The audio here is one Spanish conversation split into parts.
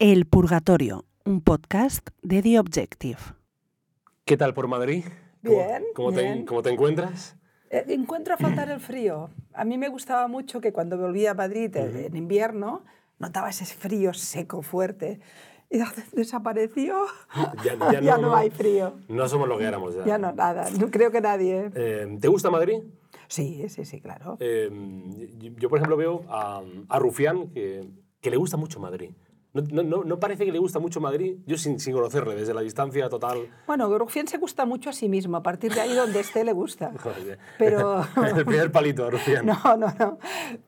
El Purgatorio, un podcast de The Objective. ¿Qué tal por Madrid? Bien, ¿Cómo, bien. Te, ¿Cómo te encuentras? Eh, Encuentro a faltar el frío. A mí me gustaba mucho que cuando volvía a Madrid eh, en invierno notaba ese frío seco, fuerte. Y desapareció. Ya, no, hay frío. No somos lo que éramos ya. Ya no, nada. No creo que nadie. Eh, ¿Te gusta Madrid? Sí, sí, sí, claro. Eh, yo, yo, por ejemplo, veo a, a Rufián que, que le gusta mucho Madrid. No, no, no, parece que le gusta mucho Madrid, yo sin, sin, conocerle, desde la distancia total. Bueno, Rufián se gusta mucho a sí mismo, a partir de ahí donde esté le gusta. Pero... El primer palito, Rufián. No, no, no.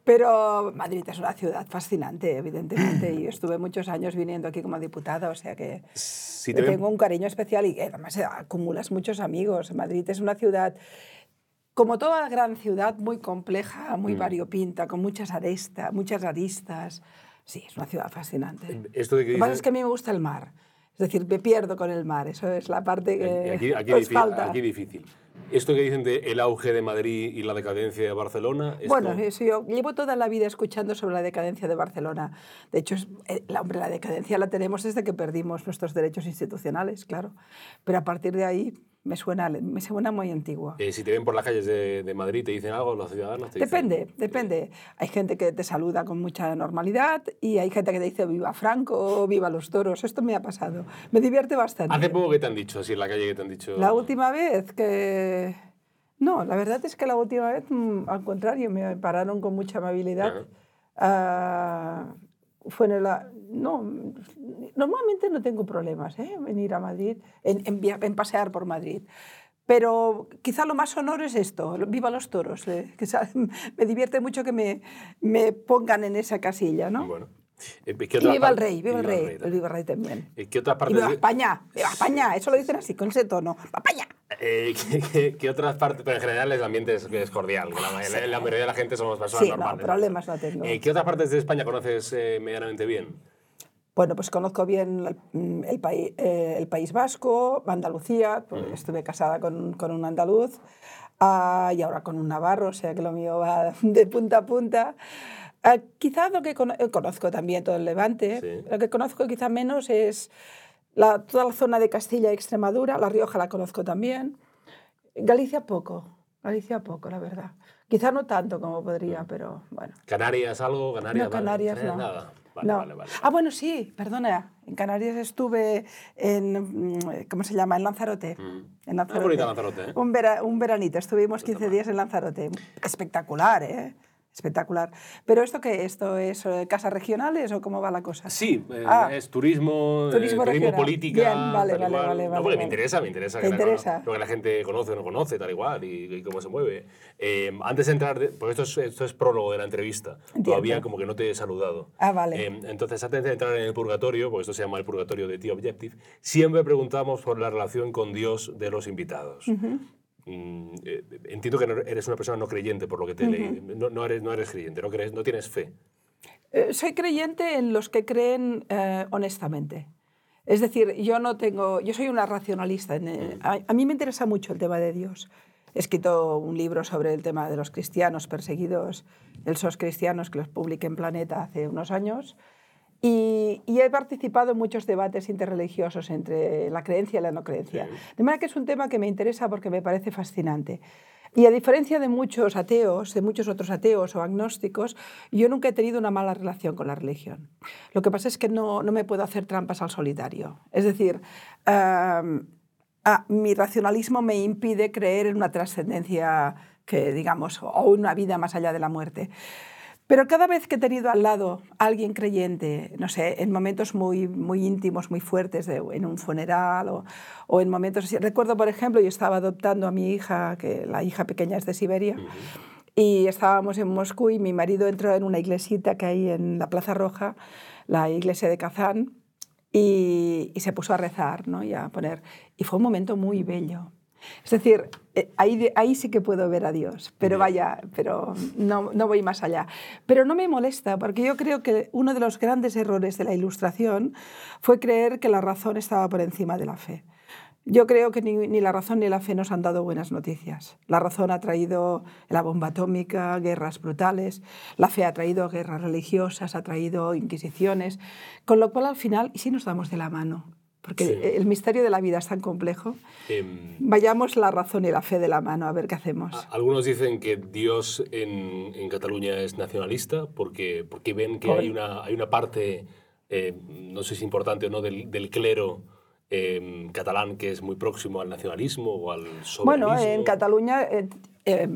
Pero Madrid es una ciudad fascinante, evidentemente, y estuve muchos años viniendo aquí como diputada, o sea que si te tengo un cariño especial y además acumulas muchos amigos. Madrid es una ciudad como toda gran ciudad, muy compleja, muy mm. variopinta, con muchas arestas, muchas aristas. Sí, es una ciudad fascinante. Esto de que Lo que pasa es que a mí me gusta el mar. Es decir, me pierdo con el mar. Eso es la parte que aquí, aquí, nos difícil, falta. aquí difícil. Esto que dicen de el auge de Madrid y la decadencia de Barcelona. Esto... Bueno, sí, yo llevo toda la vida escuchando sobre la decadencia de Barcelona. De hecho, es, eh, la, hombre, la decadencia la tenemos desde que perdimos nuestros derechos institucionales, claro. Pero a partir de ahí me suena, me suena muy antiguo. Eh, si te ven por las calles de, de, Madrid, ¿te dicen algo los ciudadanos? Te depende, dicen... depende. Hay gente que te saluda con mucha normalidad y hay gente que te dice viva Franco viva los toros. Esto me ha pasado. Me divierte bastante. ¿Hace poco que te han dicho, así en la calle que te han dicho? La última vez que... No, la verdad es que la última vez, mm, al contrario, me pararon con mucha amabilidad. Uh, fue en el, no, normalmente no tengo problemas ¿eh? en ir a Madrid, en, en, en, pasear por Madrid. Pero quizá lo más sonoro es esto, viva los toros, eh, que me divierte mucho que me, me pongan en esa casilla, ¿no? Bueno. Eh, y viva el rey, viva, el rey, rey, el viva el rey también. ¿Qué otras partes? Y viva España, viva España, eso lo dicen así, con ese tono, España. Eh, ¿qué, qué, qué, otras partes? Pero en general el ambiente es, es cordial. La, sí. la, mayoría de la gente somos personas sí, normales. No, problemas no tengo. Eh, ¿Qué otras partes de España conoces eh, medianamente bien? Bueno, pues conozco bien el, el, país, eh, el País Vasco, Andalucía, pues mm. estuve casada con, con un andaluz uh, y ahora con un navarro, o sea que lo mío va de punta a punta. Uh, quizás lo que con conozco también todo el Levante, Sí. lo que conozco quizá menos es la, toda la zona de Castilla y Extremadura, La Rioja la conozco también, Galicia poco, Galicia poco, la verdad. Quizá no tanto como podría, pero bueno. ¿Canarias algo? ¿Canarias, No, Canarias vale. no. Nada. Vale, no. vale, vale. Ah, bueno, sí, perdona. En Canarias estuve en, mm, ¿cómo se llama? En Lanzarote. Mm. En Lanzarote. Ah, bonita Lanzarote, ¿eh? Un, vera, un veranito, estuvimos Puta 15 madre. días en Lanzarote. Espectacular, ¿eh? Espectacular. ¿Pero esto qué? ¿Esto es eh, casas regionales o cómo va la cosa? Sí, eh, Ah. es turismo, eh, Turismo regional. política. Bien, vale, tal vale, igual. vale, No, vale, me vale. interesa, me interesa. ¿Te que la- interesa? lo que la gente conoce o no conoce, tal igual, y, y cómo se mueve. Eh, antes de entrar, porque esto es, esto es prólogo de la entrevista, Entiendo. todavía como que no te he saludado. Ah, vale. Eh, entonces, antes de entrar en el purgatorio, porque esto se llama el purgatorio de The Objective, siempre preguntamos por la relación con Dios de los invitados. Mm, eh, entiendo que no- eres una persona no creyente, por lo que te leí. No, no eres, no eres creyente, no, crees, no tienes fe. Eh, soy creyente en los que creen eh, honestamente. Es decir, yo no tengo, yo soy una racionalista. En, eh, a, a, mí me interesa mucho el tema de Dios. He escrito un libro sobre el tema de los cristianos perseguidos, el SOS Cristianos, que los publiqué en Planeta hace unos años. Y, y, he participado en muchos debates interreligiosos entre la creencia y la no creencia. Sí. De manera que es un tema que me interesa porque me parece fascinante. Y a diferencia de muchos ateos, de muchos otros ateos o agnósticos, yo nunca he tenido una mala relación con la religión. Lo que pasa es que no, no me puedo hacer trampas al solitario. Es decir, ah, mi racionalismo me impide creer en una trascendencia que, digamos, o una vida más allá de la muerte. Pero cada vez que he tenido al lado a alguien creyente, no sé, en momentos muy, muy íntimos, muy fuertes, de, en un funeral o, o, en momentos así. Recuerdo, por ejemplo, yo estaba adoptando a mi hija, que la hija pequeña es de Siberia, uh -huh. y estábamos en Moscú y mi marido entró en una iglesita que hay en la Plaza Roja, la iglesia de Kazán, y, y se puso a rezar ¿no? y a poner. Y fue un momento muy bello. Es decir, eh, ahí, ahí sí que puedo ver a Dios, pero vaya, pero no, no voy más allá. Pero no me molesta, porque yo creo que uno de los grandes errores de la Ilustración fue creer que la razón estaba por encima de la fe. Yo creo que ni, ni, la razón ni la fe nos han dado buenas noticias. La razón ha traído la bomba atómica, guerras brutales, la fe ha traído guerras religiosas, ha traído inquisiciones, con lo cual al final, ¿y si nos damos de la mano? Porque sí. el misterio de la vida es tan complejo. Eh, Vayamos la razón y la fe de la mano, a ver qué hacemos. Algunos dicen que Dios en, en Cataluña es nacionalista porque, porque ven que hay una, hay una parte, eh, no sé si importante o no, del, del clero eh, catalán que es muy próximo al nacionalismo o al soberanismo. Bueno, en Cataluña eh,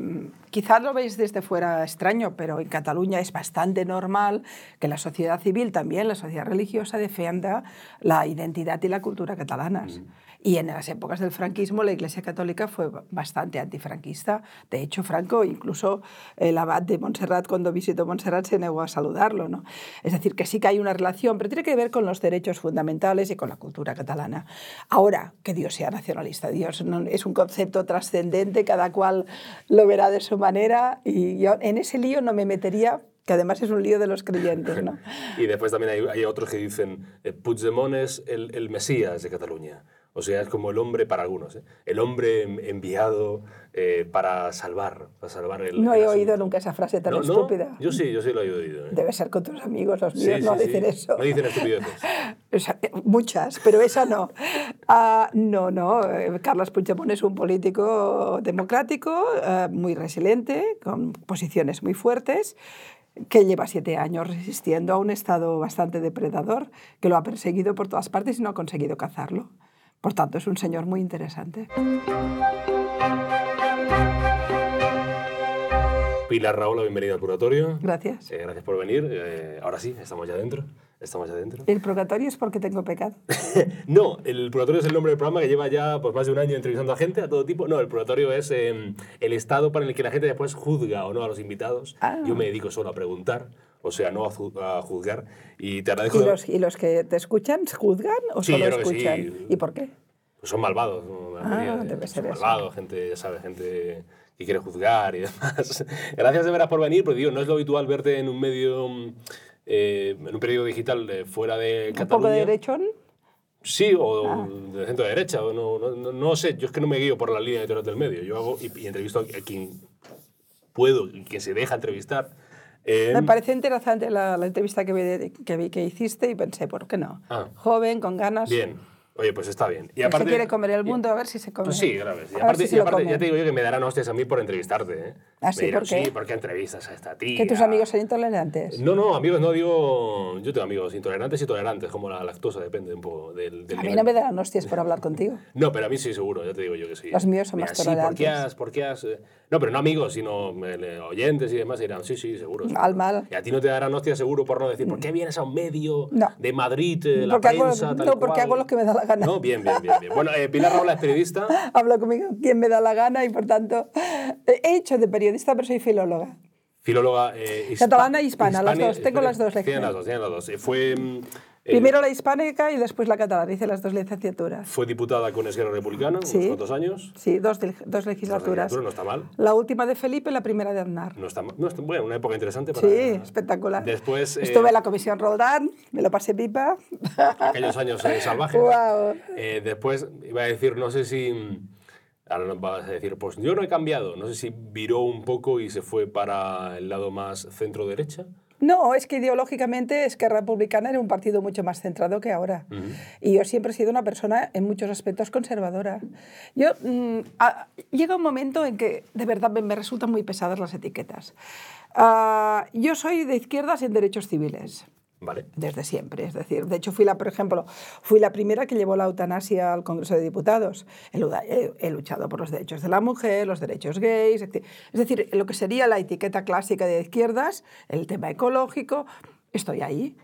quizás lo veis desde fuera extraño, pero en Cataluña es bastante normal que la sociedad civil, también la sociedad religiosa, defienda la identidad y la cultura catalanas. Mm. Y en las épocas del franquismo la Iglesia Católica fue bastante antifranquista. De hecho, Franco, incluso el abad de Montserrat, cuando visitó Montserrat, se negó a saludarlo. ¿no? Es decir, que sí que hay una relación, pero tiene que ver con los derechos fundamentales y con la cultura catalana. Ahora, que Dios sea nacionalista, Dios no, es un concepto trascendente, cada cual lo verá de su manera y yo en ese lío no me metería que además es un lío de los creyentes. ¿no? y después también hay, hay, otros que dicen, eh, Puigdemont es el, el Mesías de Cataluña. O sea, es como el hombre para algunos, ¿eh? el hombre enviado eh, para salvar, para salvar el. No he oído nunca esa frase tan no, estúpida. No, yo sí, yo sí lo he oído. ¿eh? Debe ser con tus amigos, los míos sí, no sí, dicen sí. eso. No dicen estupideces. O sea, muchas, pero esa no. Uh, no, no. Carles Puigdemont es un político democrático, uh, muy resiliente, con posiciones muy fuertes que lleva siete años resistiendo a un Estado bastante depredador, que lo ha perseguido por todas partes y no ha conseguido cazarlo. Por tanto, es un señor muy interesante. Pilar Raola, bienvenida al Purgatorio. Gracias. Eh, gracias por venir. Eh, ahora sí, estamos ya dentro. Estamos ya dentro. ¿El purgatorio es porque tengo pecado? no, el purgatorio es el nombre del programa que lleva ya pues, más de un año entrevistando a gente, a todo tipo. No, el purgatorio es eh, el estado para el que la gente después juzga o no a los invitados. Ah. Yo me dedico solo a preguntar, o sea, no a, juzgar. Y te agradezco. ¿Y los, ¿Y los, que te escuchan juzgan o sí, solo escuchan? Sí. ¿Y por qué? Pues son malvados. Ah, debe ser son eso. malvados, gente, ya sabes, gente que quiere juzgar y demás. Gracias de veras por venir, porque digo, no es lo habitual verte en un medio, eh, en un periódico digital de fuera de ¿Un Cataluña. poco de derechón? Sí, o Ah. de centro derecha, o no, no, no, no sé, yo es que no me guío por la línea editorial del medio, yo hago y, y entrevisto a, a quien puedo y que se deja entrevistar. Eh, Me pareció interesante la, la entrevista que vi, que vi que hiciste y pensé, ¿por qué no? Ah. Joven, con ganas. Bien, oye, pues está bien. Y Que se quiere comer el mundo, a ver si se come. Pues sí, graves. Y A ver aparte, si y aparte ya te digo yo que me darán hostias a mí por entrevistarte. ¿eh? ¿Ah, sí? Dirán, ¿Por qué? Sí, ¿por qué entrevistas a esta tía? Que tus amigos son intolerantes. No, no, amigos, no digo. Yo tengo amigos intolerantes y tolerantes, como la lactosa, depende un poco del. del A mí nivel. no me darán hostias por hablar contigo. No, pero a mí sí, seguro, ya te digo yo que sí. Los míos son Mira, más sí, ¿por qué tolerantes. has, por qué has, eh? No, pero no amigos, sino eh, oyentes y demás dirán, sí, sí, seguro. seguro. Mal, mal. Y a ti no te darán hostias seguro por no decir, ¿por qué vienes a un medio No. de Madrid, eh, la Porque hago- prensa, tal y no, porque hago lo que me da la gana. No, bien, bien, bien. bien. Bueno, eh, Pilar Raola es periodista. Hablo conmigo quien me da la gana y por tanto he hecho de periodista, pero soy filóloga. Filóloga eh, Catalana e hispana, las dos. Tengo las dos Tienen lecciones. las dos, tienen las dos. Eh, Fue, mm, eh, Primero la hispánica y después la catalana. Hice las dos licenciaturas. fue diputada con Esquerra Republicana unos Sí. cuantos años. Sí, dos, legislaturas. legislatura No está mal. La última de Felipe, la primera de Aznar. No está, mal. no está bueno, una época interesante para Sí, espectacular. Después, eh, Estuve en la comisión Roldán, me lo pasé pipa. aquellos años eh, salvajes. Guau. Eh, después iba a decir, no sé si. Ahora nos vas a decir, pues yo no he cambiado. No sé si viró un poco y se fue para el lado más centro-derecha. No, es que ideológicamente Esquerra Republicana era un partido mucho más centrado que ahora. Y yo siempre he sido una persona en muchos aspectos conservadora. Yo, mm, a- llega un momento en que de verdad me, me resultan muy pesadas las etiquetas. Ah, yo soy de izquierdas en derechos civiles. Vale. desde siempre. Es decir, de hecho, fui la, por ejemplo, fui la primera que llevó la eutanasia al Congreso de Diputados. He, luda- he- luchado por los derechos de la mujer, los derechos gays, es decir, lo que sería la etiqueta clásica de izquierdas, el tema ecológico, estoy ahí.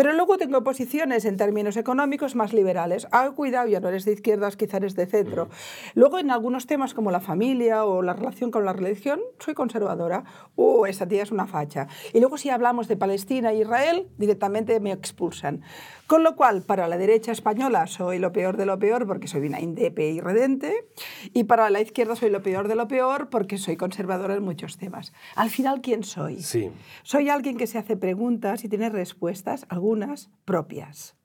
Pero luego tengo posiciones en términos económicos más liberales. Ah, cuidado, ya no eres de izquierdas, quizá eres de centro. Luego en algunos temas como la familia o la relación con la religión, soy conservadora. Uh, esa tía es una facha. Y luego si hablamos de Palestina e Israel, directamente me expulsan. Con lo cual, para la derecha española soy lo peor de lo peor porque soy una indepe irredente. Y para la izquierda soy lo peor de lo peor porque soy conservadora en muchos temas. Al final, ¿quién soy? Sí. Soy alguien que se hace preguntas y tiene respuestas, algunas propias.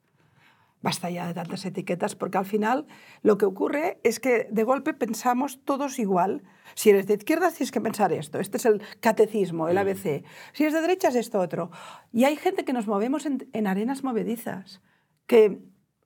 Basta ya de tantas etiquetas, porque al final lo que ocurre es que de golpe pensamos todos igual. Si eres de izquierda tienes que pensar esto, este es el catecismo, el ABC. Si eres de derecha es esto otro. Y hay gente que nos movemos en, en arenas movedizas, que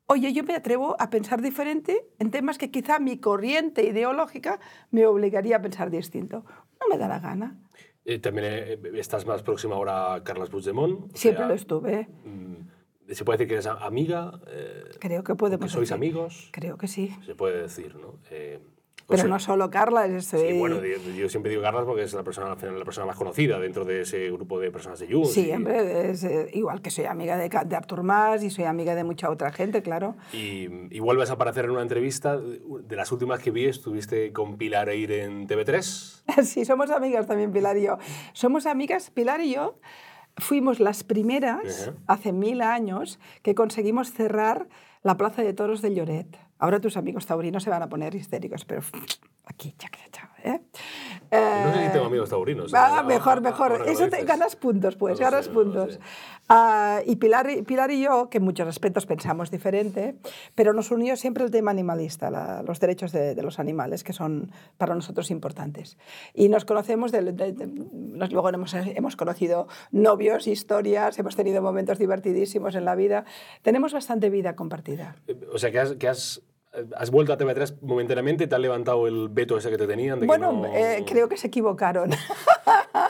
oye, yo me atrevo a pensar diferente en temas que quizá mi corriente ideológica me obligaría a pensar distinto. No me da la gana. Eh, también eh, estás más próxima ahora a Carles Puigdemont. Siempre sea, lo estuve. mm, ¿Se puede decir que eres amiga? Eh, Creo que ¿Que sois decir- amigos? Creo que sí. Se puede decir, ¿no? Eh, o Pero no solo Carla, es... Sí, eh, bueno, yo, siempre digo Carlas porque es la persona, la persona más conocida dentro de ese grupo de personas de Junts. Sí, y- hombre, es, igual que soy amiga de, de Artur Mas y soy amiga de mucha otra gente, claro. Y, y vuelves a aparecer en una entrevista, de las últimas que vi, estuviste con Pilar Eire en TV3. Sí, somos amigas también, Pilar y yo. Somos amigas, Pilar y yo fuimos las primeras, hace mil años, que conseguimos cerrar la Plaza de Toros de Lloret. Ahora tus amigos taurinos se van a poner histéricos, pero aquí, chac, chac, ¿eh? No sé si Eh, tengo amigos taurinos. Ah, ahora- mejor, mejor. Eso te ganas puntos, pues, No ganas sé, no puntos. sé. Ah, y Pilar, y- Pilar y yo, que en muchos aspectos pensamos diferente, pero nos unió siempre el tema animalista, la- los derechos de, de los animales, que son para nosotros importantes. Y nos conocemos, de, nos- luego hemos, hemos conocido novios, historias, hemos tenido momentos divertidísimos en la vida. Tenemos bastante vida compartida. Eh, O sea, que has, que has, has vuelto a TV3 momentáneamente y te han levantado el veto ese que te tenían. De que Bueno, no- eh, creo que se equivocaron.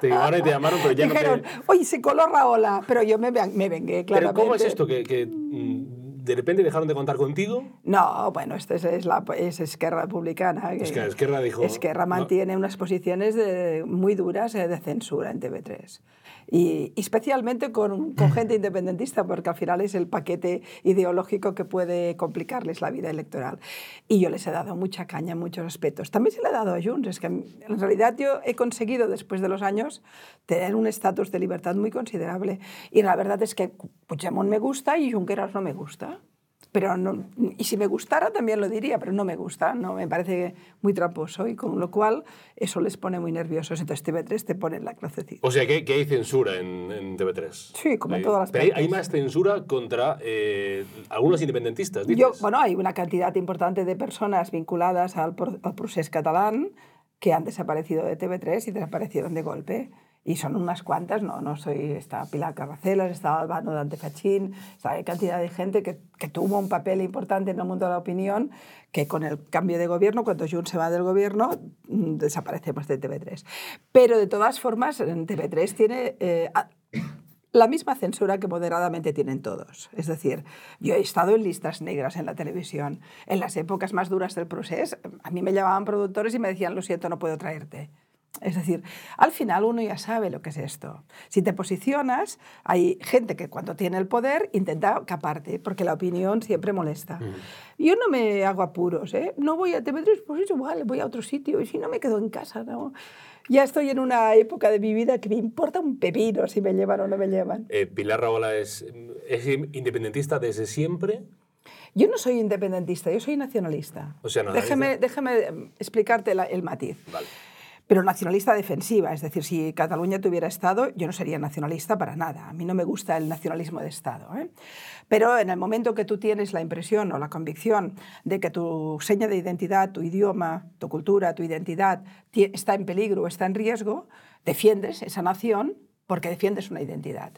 Te llamaron y te llamaron, pero ya Dijeron, no te... oye, se coló Raola, pero yo me, me vengué, Pero claramente. ¿cómo es esto? ¿Que, que, mm, de repente dejaron de contar contigo? No, bueno, esto es, es la, es Esquerra Republicana. que- Es que Esquerra dijo... Esquerra no. mantiene unas posiciones de- muy duras eh, de censura en TV3. Y, especialmente con, gente independentista, porque al final es el paquete ideológico que puede complicarles la vida electoral. Y yo les he dado mucha caña en muchos aspectos. También se le he dado a Junts. Que en realidad yo he conseguido, después de los años, tener un estatus de libertad muy considerable. Y la verdad es que Puigdemont me gusta y Junqueras no me gusta. Pero no, y si me gustara también lo diría, pero no me gusta, no me parece muy tramposo y con lo cual eso les pone muy nerviosos. Entonces TV3 te pone en la crucecita. O sea, que, que hay censura en, en TV3. Sí, como en todas las Pero hay, hay más censura contra eh, algunos independentistas, dices. Yo, bueno, hay una cantidad importante de personas vinculadas al, al procés catalán que han desaparecido de TV3 y desaparecieron de golpe. Y son unas cuantas, no, no soy, está Pilar Carracelas, está Albano Dante Fachín, está, hay cantidad de gente que, que tuvo un papel importante en el mundo de la opinión, que con el cambio de gobierno, cuando Junts se va del gobierno, mm, desaparecemos de TV3. Pero de todas formas, en TV3 tiene... eh, la misma censura que moderadamente tienen todos. Es decir, yo he estado en listas negras en la televisión. En las épocas más duras del proceso, a mí me llamaban productores y me decían, lo siento, no puedo traerte. Es decir, al final uno ya sabe lo que es esto. Si te posicionas, hay gente que cuando tiene el poder intenta caparte, porque la opinión siempre molesta. Yo no me hago apuros, ¿eh? No voy a TV3, pues es igual, voy a otro sitio, y si no me quedo en casa, ¿no? Ya estoy en una época de mi vida que me importa un pepino si me llevan o no me llevan. Eh, Pilar Rahola es, es independentista desde siempre. Yo no soy independentista, yo soy nacionalista. O sea, eh, explicarte la- el matiz. Vale. Pero nacionalista defensiva, es decir, si Cataluña tuviera Estado, yo no sería nacionalista para nada. A mí no me gusta el nacionalismo de Estado. ¿eh? Pero en el momento que tú tienes la impresión o la convicción de que tu seña de identidad, tu idioma, tu cultura, tu identidad ti- está en peligro o está en riesgo, defiendes esa nación porque defiendes una identidad.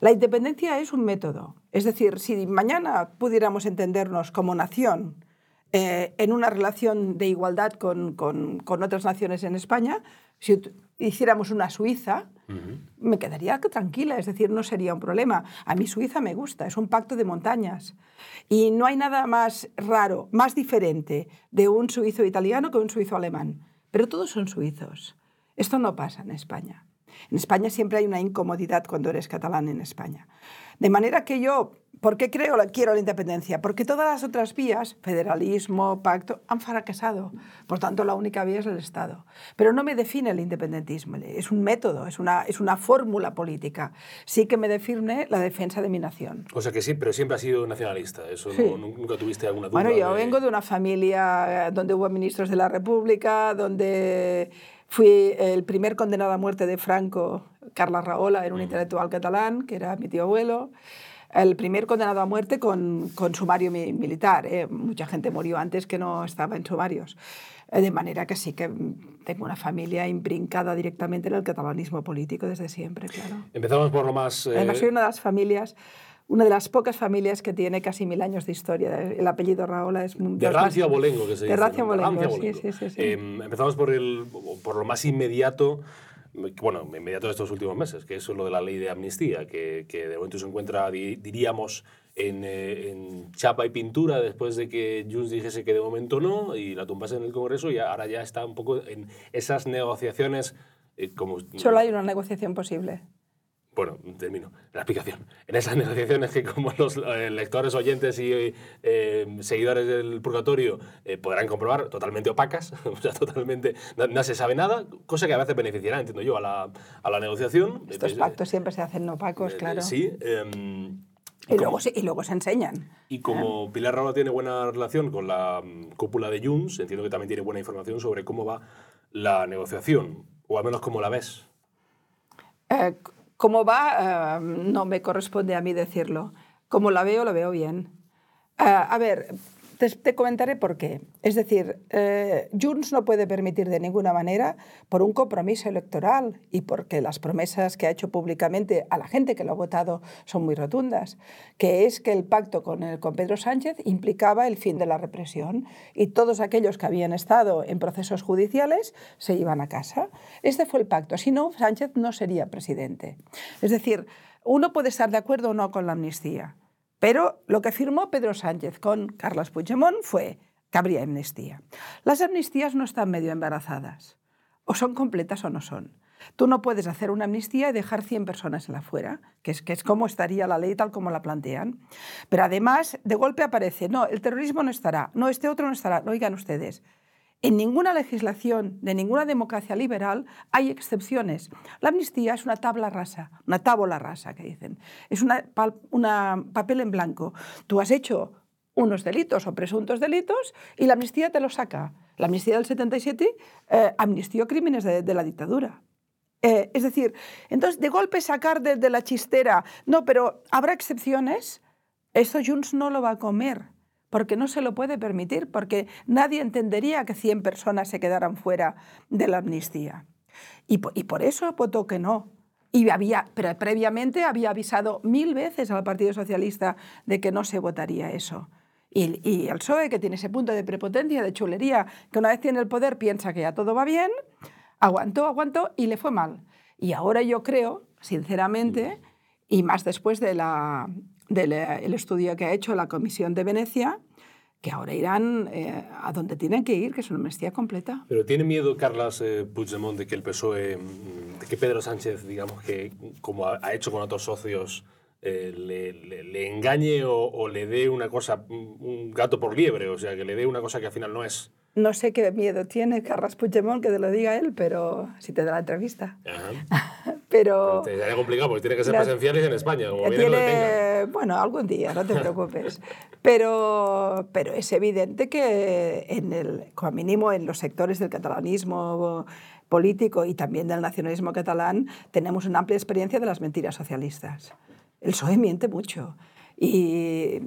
La independencia es un método. Es decir, si mañana pudiéramos entendernos como nación, eh, en una relación de igualdad con, con- con otras naciones en España, si hiciéramos una Suiza, me quedaría que tranquila, es decir, no sería un problema. A mí Suiza me gusta, es un pacto de montañas. Y no hay nada más raro, más diferente de un suizo italiano que un suizo alemán. Pero todos son suizos. Esto no pasa en España. En España siempre hay una incomodidad cuando eres catalán en España. De manera que yo, ¿por qué creo, quiero la independencia? Porque todas las otras vías, federalismo, pacto, han fracasado. Por tanto, la única vía es el Estado. Pero no me define el independentismo, es un método, es una, es una fórmula política. Sí que me define la defensa de mi nación. O sea que sí, pero siempre has sido nacionalista. Eso Sí. no- nunca tuviste alguna duda. Bueno, yo de- vengo de una familia eh, donde hubo ministros de la República, donde fui el primer condenado a muerte de Franco, Carla Rahola, era un intelectual catalán, que era mi tío abuelo. el primer condenado a muerte con, con sumario mi- militar. ¿eh? Mucha gente murió antes que no estaba en sumarios. Eh, De manera que sí que tengo una familia imbrincada directamente en el catalanismo político desde siempre, claro. Empezamos por lo más... eh, Además, soy una de las familias, una de las pocas familias que tiene casi mil años de historia. El apellido Raola es de rancio abolengo, que se De dice. rancio ¿no? abolengo, sí, sí, sí. sí. Eh, empezamos por, el, por lo más inmediato, bueno, inmediato de estos últimos meses, que es lo de la ley de amnistía, que, que de momento se encuentra, di- diríamos, en, eh, en chapa y pintura después de que Junts dijese que de momento no y la tumbase en el Congreso y ahora ya está un poco en esas negociaciones eh, como... Solo hay una negociación posible. Bueno, termino la explicación. En esas negociaciones que como los eh, lectores, oyentes y eh, seguidores del purgatorio eh, podrán comprobar, totalmente opacas, o sea, totalmente, no, no se sabe nada, cosa que a veces beneficiará, entiendo yo, a la, a la negociación. Estos pactos siempre se hacen opacos, claro. Sí. em, Y luego, se- y luego se enseñan. y como Pilar Rahola tiene buena relación con la mm, cúpula de Junts, entiendo que también tiene buena información sobre cómo va la negociación, o al menos cómo la ves. Eh, ¿Cómo va? Eh, no me corresponde a mí decirlo. Como la veo, la veo bien. Eh, a ver, te, te comentaré por qué. Es decir, eh, Junts no puede permitir de ninguna manera, por un compromiso electoral y porque las promesas que ha hecho públicamente a la gente que lo ha votado son muy rotundas, que es que el pacto con, el, con Pedro Sánchez implicaba el fin de la represión y todos aquellos que habían estado en procesos judiciales se iban a casa. Este fue el pacto. Si no, Sánchez no sería presidente. Es decir, uno puede estar de acuerdo o no con la amnistía, pero lo que firmó Pedro Sánchez con Carlos Puigdemont fue que habría amnistía. Las amnistías no están medio embarazadas. O son completas o no son. Tú no puedes hacer una amnistía y dejar 100 personas en la fuera, que es, que es como estaría la ley tal como la plantean. Pero además, de golpe aparece, no, el terrorismo no estará, no, este otro no estará. No, oigan ustedes, en ninguna legislación de ninguna democracia liberal hay excepciones. La amnistía es una tabla rasa, una tábola rasa, que dicen. Es una papel en blanco. Tú has hecho unos delitos o presuntos delitos y la amnistía te lo saca. La amnistía del 77 eh, amnistió crímenes de, la dictadura. Eh, es decir, entonces de golpe sacar de, de la chistera, no, pero habrá excepciones, eso Junts no lo va a comer, porque no se lo puede permitir, porque nadie entendería que 100 personas se quedaran fuera de la amnistía. Y, y por eso votó que no. Y había, pero previamente había avisado mil veces al Partido Socialista de que no se votaría eso. Y, y el PSOE, que tiene ese punto de prepotencia, de chulería, que una vez tiene el poder piensa que ya todo va bien, aguantó, aguantó y le fue mal. Y ahora yo creo, sinceramente, y más después de la- el estudio que ha hecho la Comisión de Venecia, que ahora irán eh, a donde tienen que ir, que es una amnistía completa. Pero ¿tiene miedo Carlas eh, Puigdemont de que el PSOE, mm, de que Pedro Sánchez, digamos que como ha, ha hecho con otros socios, eh, le, le- le engañe o, o le dé una cosa, un un gato por liebre? O sea, que le dé una cosa que al final no es. No sé qué miedo tiene Carles Puigdemont que te lo diga él, pero si te da la entrevista. Ajá. Pero Te sería complicado porque tiene que ser Las- presenciales en España, como viene lo detengan. tiene, bueno, algún día, no te preocupes. Pero, pero es evidente que en el, como mínimo en los sectores del catalanismo político y también del nacionalismo catalán tenemos una amplia experiencia de las mentiras socialistas. El PSOE miente mucho. Y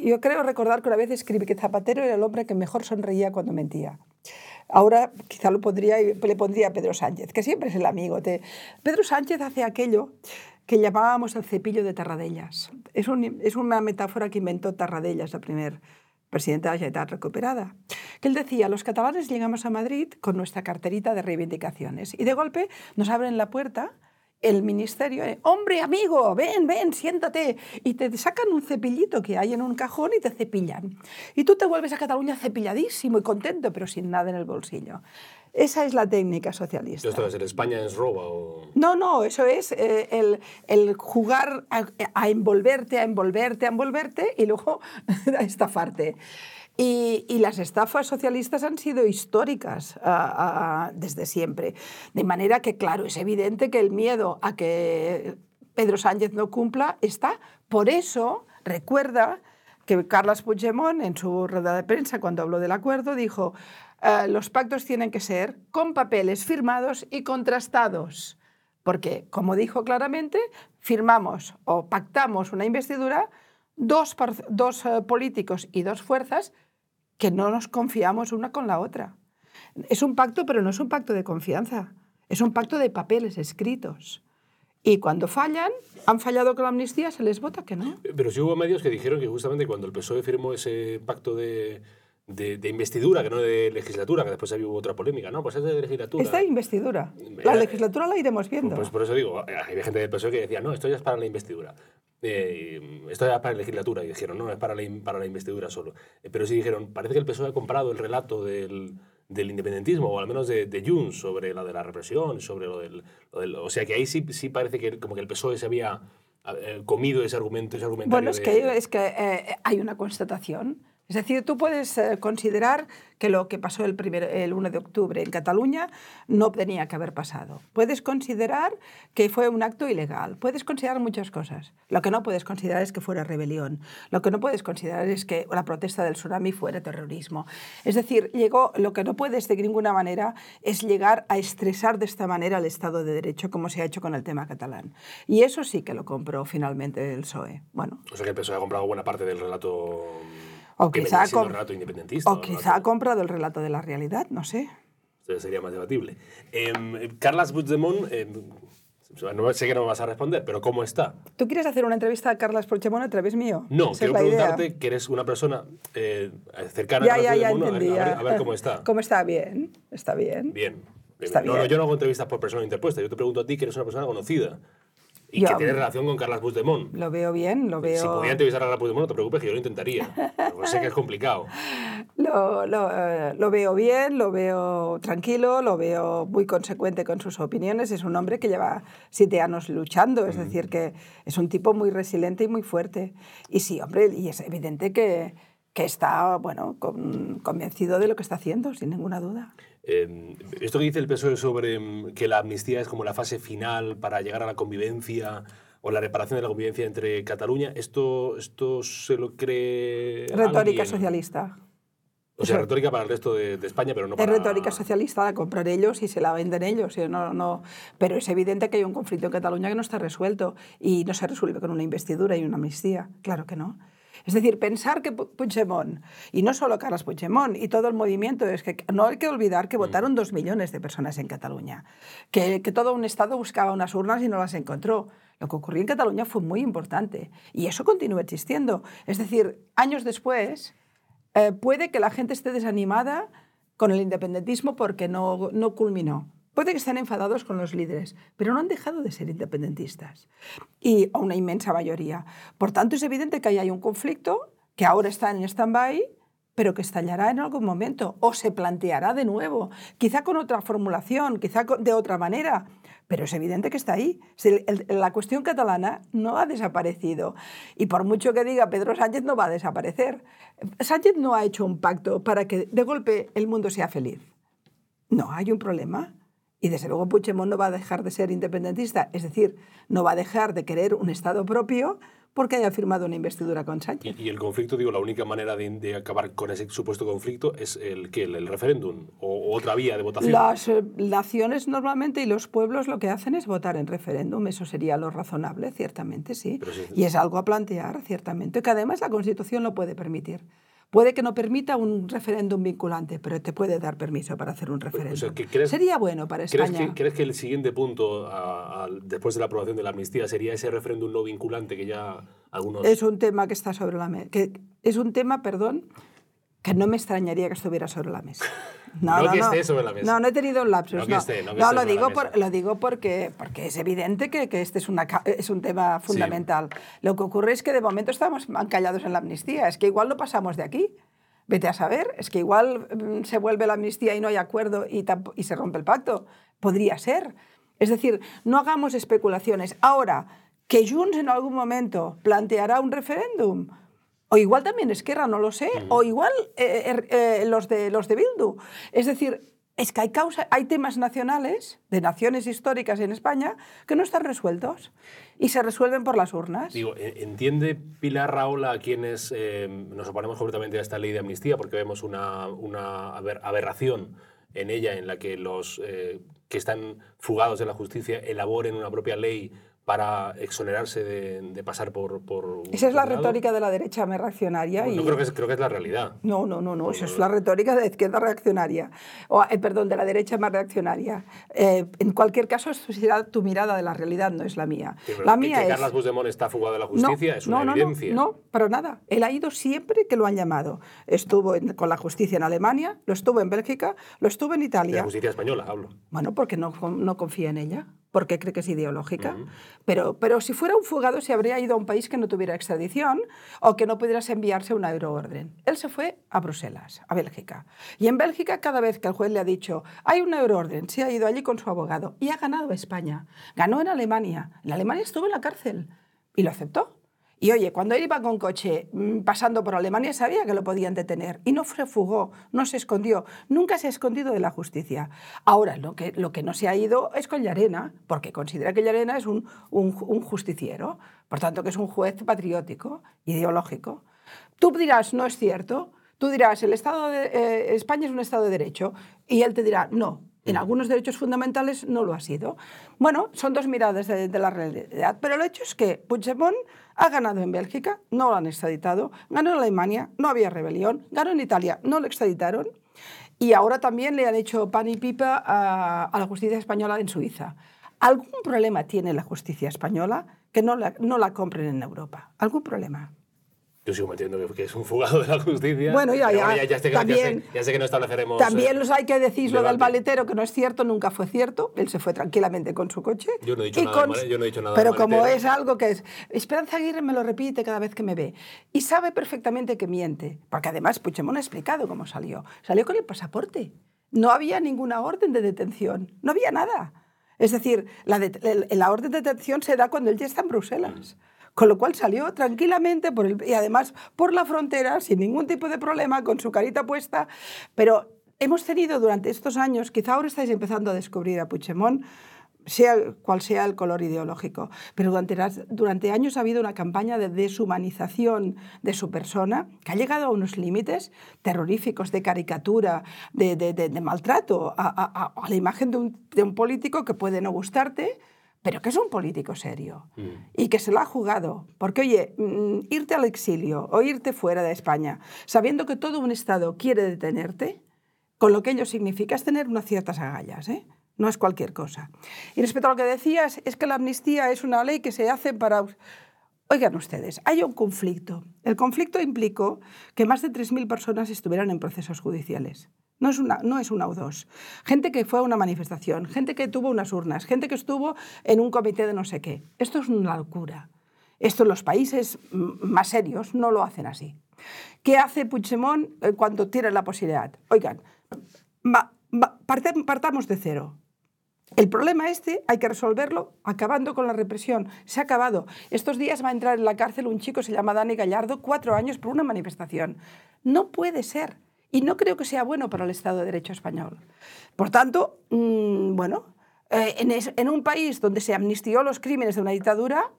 yo creo recordar que una vez escribí que Zapatero era el hombre que mejor sonreía cuando mentía. Ahora quizá lo pondría, le pondría a Pedro Sánchez, que siempre es el amigo. de- Pedro Sánchez hace aquello que llamábamos el cepillo de Tarradellas. Es, un- es una metáfora que inventó Tarradellas, la primer presidenta de la Generalitat recuperada. Que él decía, los catalanes llegamos a Madrid con nuestra carterita de reivindicaciones y de golpe nos abren la puerta el ministerio, eh, hombre, amigo, ven, ven, siéntate. Y te sacan un cepillito que hay en un cajón y te cepillan. Y tú te vuelves a Cataluña cepilladísimo y contento, pero sin nada en el bolsillo. Esa es la técnica socialista. Esto es, ¿en España es roba o...? No, no, eso es eh, el, el jugar a, a envolverte, a envolverte, a envolverte y luego a estafarte. Y, y las estafas socialistas han sido históricas ah, ah, desde siempre. De manera que, claro, es evidente que el miedo a que Pedro Sánchez no cumpla está. Por eso, recuerda que Carles Puigdemont, en su rueda de prensa, cuando habló del acuerdo, dijo, "Eh, los pactos tienen que ser con papeles firmados y contrastados. Porque, como dijo claramente, firmamos o pactamos una investidura dos, dos eh, políticos y dos fuerzas que no nos confiamos una con la otra. Es un pacto, pero no es un pacto de confianza, es un pacto de papeles escritos. Y cuando fallan, han fallado con la amnistía, se les vota que no. Pero sí hubo medios que dijeron que justamente cuando el PSOE firmó ese pacto de, de, investidura, que no de legislatura, que después hubo otra polémica, ¿no? Pues es de legislatura. Esta investidura. La legislatura la iremos viendo. Pues por eso digo, hay gente del PSOE que decía, no, esto ya es para la investidura. Eh, esto ya es para la legislatura. Y dijeron, no, es para la, para la investidura solo. Eh, pero sí dijeron, parece que el PSOE ha comprado el relato del del independentismo, o al menos de, de Junts, sobre lo de la represión, sobre lo del, O sea que ahí sí, sí parece que como que el PSOE se había eh, comido ese argumento, ese argumentario. Bueno, es que, es que eh, hay una constatación es decir, tú puedes eh, considerar que lo que pasó el, el 1 de octubre en Cataluña no tenía que haber pasado. Puedes considerar que fue un acto ilegal. Puedes considerar muchas cosas. Lo que no puedes considerar es que fuera rebelión. Lo que no puedes considerar es que la protesta del tsunami fuera terrorismo. Es decir, llegó, lo que no puedes de ninguna manera es llegar a estresar de esta manera al Estado de Derecho como se ha hecho con el tema catalán. Y eso sí que lo compró finalmente el PSOE. Bueno. O sea que el PSOE ha comprado buena parte del relato o quizá, independentista, o quizá ha comprado el relato de la realidad, no sé. Eso sería más debatible. Eh, Carles Puigdemont, eh, no sé que no me vas a responder, pero ¿cómo está? ¿Tú quieres hacer una entrevista a Carles Puigdemont a través mío? No, quiero preguntarte que eres una persona eh, cercana a Carles Puigdemont, a, ver, cómo está. ¿Cómo está? Bien, está bien. Bien. Está no, bien. no, yo no hago entrevistas por persona interpuesta, yo te pregunto a ti que eres una persona conocida. Y que tiene relación con Carlas Puigdemont. Lo veo bien, lo veo... Si pudiera entrevistar a Carlas Puigdemont, no te preocupes, que yo lo intentaría. sé que es complicado. Lo, lo, eh, lo, veo bien, lo veo tranquilo, lo veo muy consecuente con sus opiniones. Es un hombre que lleva siete años luchando, es decir, que es un tipo muy resiliente y muy fuerte. Y sí, hombre, y es evidente que, que está bueno, convencido de lo que está haciendo, sin ninguna duda. Em, esto que dice el PSOE sobre em, que la amnistía es como la fase final para llegar a la convivencia o la reparación de la convivencia entre Cataluña, ¿esto, esto se lo cree Retórica socialista. O sea, retórica para el resto de, España, pero no para... Es retórica socialista, la comprar ellos y se la venden ellos. No, no, pero es evidente que hay un conflicto en Cataluña que no está resuelto y no se resuelve con una investidura y una amnistía. Claro que no. Es decir, pensar que Puigdemont, y no solo Carles Puigdemont, y todo el movimiento, es que no hay que olvidar que mm. votaron dos millones de personas en Cataluña, que, que todo un Estado buscaba unas urnas y no las encontró. Lo que ocurrió en Cataluña fue muy importante y eso continúa existiendo. Es decir, años después, eh, puede que la gente esté desanimada con el independentismo porque no, no culminó. Puede que estén enfadados con los líderes, pero no han dejado de ser independentistas. Y a una inmensa mayoría. Por tanto, es evidente que ahí hay un conflicto que ahora está en stand-by, pero que estallará en algún momento o se planteará de nuevo, quizá con otra formulación, quizá de otra manera, pero es evidente que está ahí. La cuestión catalana no ha desaparecido y por mucho que diga Pedro Sánchez no va a desaparecer. Sánchez no ha hecho un pacto para que de golpe el mundo sea feliz. No, hay un problema. Y desde luego Puigdemont no va a dejar de ser independentista, es decir, no va a dejar de querer un Estado propio porque haya firmado una investidura con Sánchez. Y, el conflicto, digo, la única manera de, acabar con ese supuesto conflicto es el, que el, referéndum o, otra vía de votación. Las eh, naciones normalmente y los pueblos lo que hacen es votar en referéndum, eso sería lo razonable, ciertamente, sí. Y es algo a plantear, ciertamente, que además la Constitución lo puede permitir. Puede que no permita un referéndum vinculante, pero te puede dar permiso para hacer un referéndum. Sería bueno para España. ¿crees que, ¿Crees que el siguiente punto, después de la aprobación de la amnistía, sería ese referéndum no vinculante que ya algunos... Es un tema que está sobre la mesa. Es un tema, perdón, que no me extrañaría que estuviera sobre la mesa. No, no, que esté sobre la mesa. No, no he tenido un lapsus. No, lo, digo lo digo porque, porque es evidente que, que este es, una, es un tema fundamental. Lo que ocurre es que de momento estamos callados en la amnistía. Es que igual no pasamos de aquí. Vete a saber. Es que igual mm, se vuelve la amnistía y no hay acuerdo y, y se rompe el pacto. Podría ser. Es decir, no hagamos especulaciones. Ahora, que Junts en algún momento planteará un referéndum o igual también Esquerra, no lo sé. O igual eh, er, eh, los, de, los de Bildu. Es decir, es que hay, causa, hay temas nacionales, de naciones históricas en España, que no están resueltos y se resuelven por las urnas. Digo, ¿entiende Pilar Raola a quienes eh, nos oponemos completamente a esta ley de amnistía porque vemos una, una aberración en ella en la que los que están fugados de la justicia elaboren una propia ley para exonerarse de, de pasar por, por un Esa es la retórica de la derecha me reaccionaria. Bueno, y... creo, que es, creo que es la realidad. No, no, no, no, eso es la retórica de la izquierda reaccionaria, o, eh, perdón, de la derecha más reaccionaria. Eh, en cualquier caso, será tu mirada de la realidad, no es la mía. Sí, la mía que es... Carlas Puigdemont está fugado de la justicia es una no, no, evidencia. No, no, pero nada. Él ha ido siempre que lo han llamado. Estuvo en- con la justicia en Alemania, lo estuvo en Bélgica, lo estuvo en De la Italia. justicia española, hablo. Bueno, porque no, no confía en ella, porque cree que es ideológica. pero, pero si fuera un fugado, se habría ido a un país que no tuviera extradición o que no pudieras enviarse una euroorden. Él se fue a Bruselas, a Bélgica. Y en Bélgica, cada vez que el juez le ha dicho, hay una euroorden, se ha ido allí con su abogado y ha ganado España. Ganó en Alemania. En Alemania estuvo en la cárcel y lo aceptó. Y oye, cuando él iba con coche mm, pasando por Alemania sabía que lo podían detener. Y no se fugó, no se escondió, nunca se ha escondido de la justicia. Ahora, lo que, lo que no se ha ido es con Llarena, porque considera que Llarena es un, un, justiciero, por tanto que es un juez patriótico, ideológico. Tú dirás, no es cierto, tú dirás, el Estado de, eh, España es un Estado de Derecho, y él te dirá, no, en algunos derechos fundamentales no lo ha sido. Bueno, son dos miradas de, de la realidad, pero el hecho es que Puigdemont ha ganado en Bélgica, no lo han extraditado, ganó en Alemania, no había rebelión, ganó en Italia, no lo extraditaron, y ahora también le han hecho pan y pipa a, a la justicia española en Suiza. ¿Algún problema tiene la justicia española que no la, no la compren en Europa? ¿Algún problema? Yo sigo manteniendo que, que es un fugado de la justicia. Bueno, ya, Pero ya, ya, sé, también- ya, sé, ya sé que no estableceremos. También eh, los hay que decir lo del debate. maletero, que no es cierto, nunca fue cierto. Él se fue tranquilamente con su coche. Yo no he dicho nada del male- yo no he dicho nada Pero del como es algo que es... Esperanza Aguirre me lo repite cada vez que me ve. Y sabe perfectamente que miente. Porque además Puigdemont ha explicado cómo salió. Salió con el pasaporte. No había ninguna orden de detención. No había nada. Es decir, la, de- la orden de detención se da cuando él ya está en Bruselas. Con lo cual salió tranquilamente y además por la frontera sin ningún tipo de problema, con su carita puesta. Pero hemos tenido durante estos años, quizá ahora estáis empezando a descubrir a Puigdemont, sea cual sea el color ideológico, pero durante, durante años ha habido una campaña de deshumanización de su persona que ha llegado a unos límites terroríficos de caricatura, de, maltrato a, la imagen de un político que puede no gustarte, pero que es un político serio y que se lo ha jugado. Porque, oye, mm, irte al exilio o irte fuera de España, sabiendo que todo un Estado quiere detenerte, con lo que ello significa es tener unas ciertas agallas, ¿eh? No es cualquier cosa. Y respecto a lo que decías, es que la amnistía es una ley que se hace para... Oigan ustedes, hay un conflicto. El conflicto implicó que más de 3.000 personas estuvieran en procesos judiciales. No es, una, no es una o dos. Gente que fue a una manifestación, gente que tuvo unas urnas, gente que estuvo en un comité de no sé qué. Esto es una locura. Esto los países más serios no lo hacen así. ¿Qué hace Puigdemont eh, cuando tiene la posibilidad? Oigan, partamos de cero. El problema este hay que resolverlo acabando con la represión. Se ha acabado. Estos días va a entrar en la cárcel un chico, se llama Dani Gallardo, cuatro años por una manifestación. No puede ser. Y no creo que sea bueno para el Estado de Derecho español. Por tanto, mm, bueno, eh, en, es- en un país donde se amnistió los crímenes de una dictadura,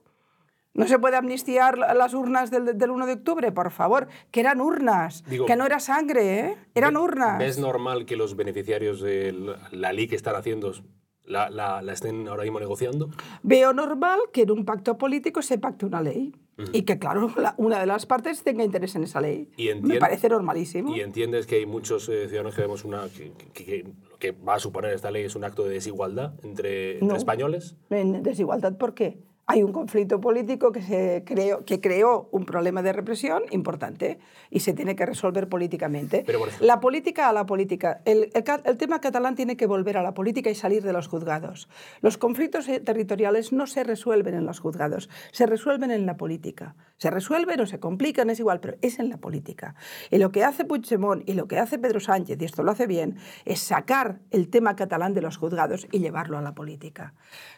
no se puede amnistiar la- las urnas del, del 1 de octubre, por favor, que eran urnas, Digo, que no era sangre, ¿eh? eran Ve- urnas. ¿Ves normal que los beneficiarios de la- la ley que están haciendo la, la- la estén ahora mismo negociando? Veo normal que en un pacto político se pacte una ley y que, claro, la- una de las partes tenga interés en esa ley. Y Me parece normalísimo. Y entiendes que hay muchos eh, ciudadanos que vemos una que, que- que lo que va a suponer esta ley es un acto de desigualdad entre, entre No. españoles. Desigualdad, ¿por qué? Hay un conflicto político que, se creó, que creó un problema de represión importante y se tiene que resolver políticamente. Pero, por ejemplo- la política a la política. El, el ca- el tema catalán tiene que volver a la política y salir de los juzgados. Los conflictos eh, territoriales no se resuelven en los juzgados, se resuelven en la política. Se resuelven o se complican, es igual, pero es en la política. Y lo que hace Puigdemont y lo que hace Pedro Sánchez, y esto lo hace bien, es sacar el tema catalán de los juzgados y llevarlo a la política.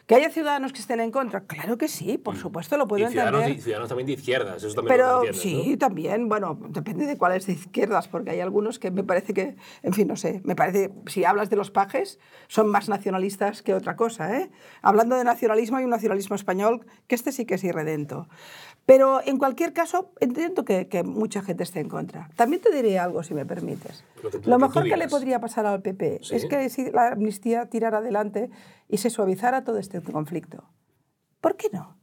¿Que haya ciudadanos que estén en contra? Claro que sí, por supuesto, lo puedo Mm. y ciudadanos, entender. y ciudadanos también de izquierdas, eso también Pero lo sí, ¿no? también, bueno, depende de cuáles de izquierdas, porque hay algunos que me parece que, en fin, no sé, me parece, si hablas de los pajes, son más nacionalistas que otra cosa, ¿eh? Hablando de nacionalismo, hay un nacionalismo español que este sí que es irredento. Pero en cualquier caso, entiendo que, que mucha gente esté en contra. También te diré algo, si me permites. Lo que- lo que Lo tú mejor que le podría pasar al PP Sí. es que si la amnistía tirara adelante y se suavizara todo este conflicto. ¿Por qué no?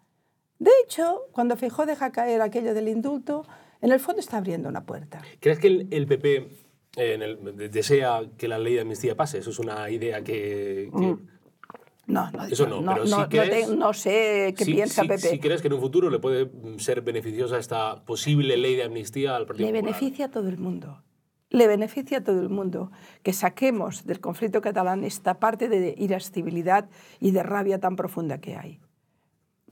De hecho, cuando Feijóo deja caer aquello del indulto, en el fondo está abriendo una puerta. ¿Crees que el, el PP eh, en el- desea que la ley de amnistía pase? Eso es una idea que... que- Mm. No, no, Eso no, no, pero no, sí no crees- te- no sé qué Sí- piensa sí- Pepe. sí crees que en un futuro le puede ser beneficiosa esta posible ley de amnistía al Partido Le Popular? beneficia a todo el mundo. Le beneficia a todo el mundo que saquemos del conflicto catalán esta parte de irascibilidad y de rabia tan profunda que hay.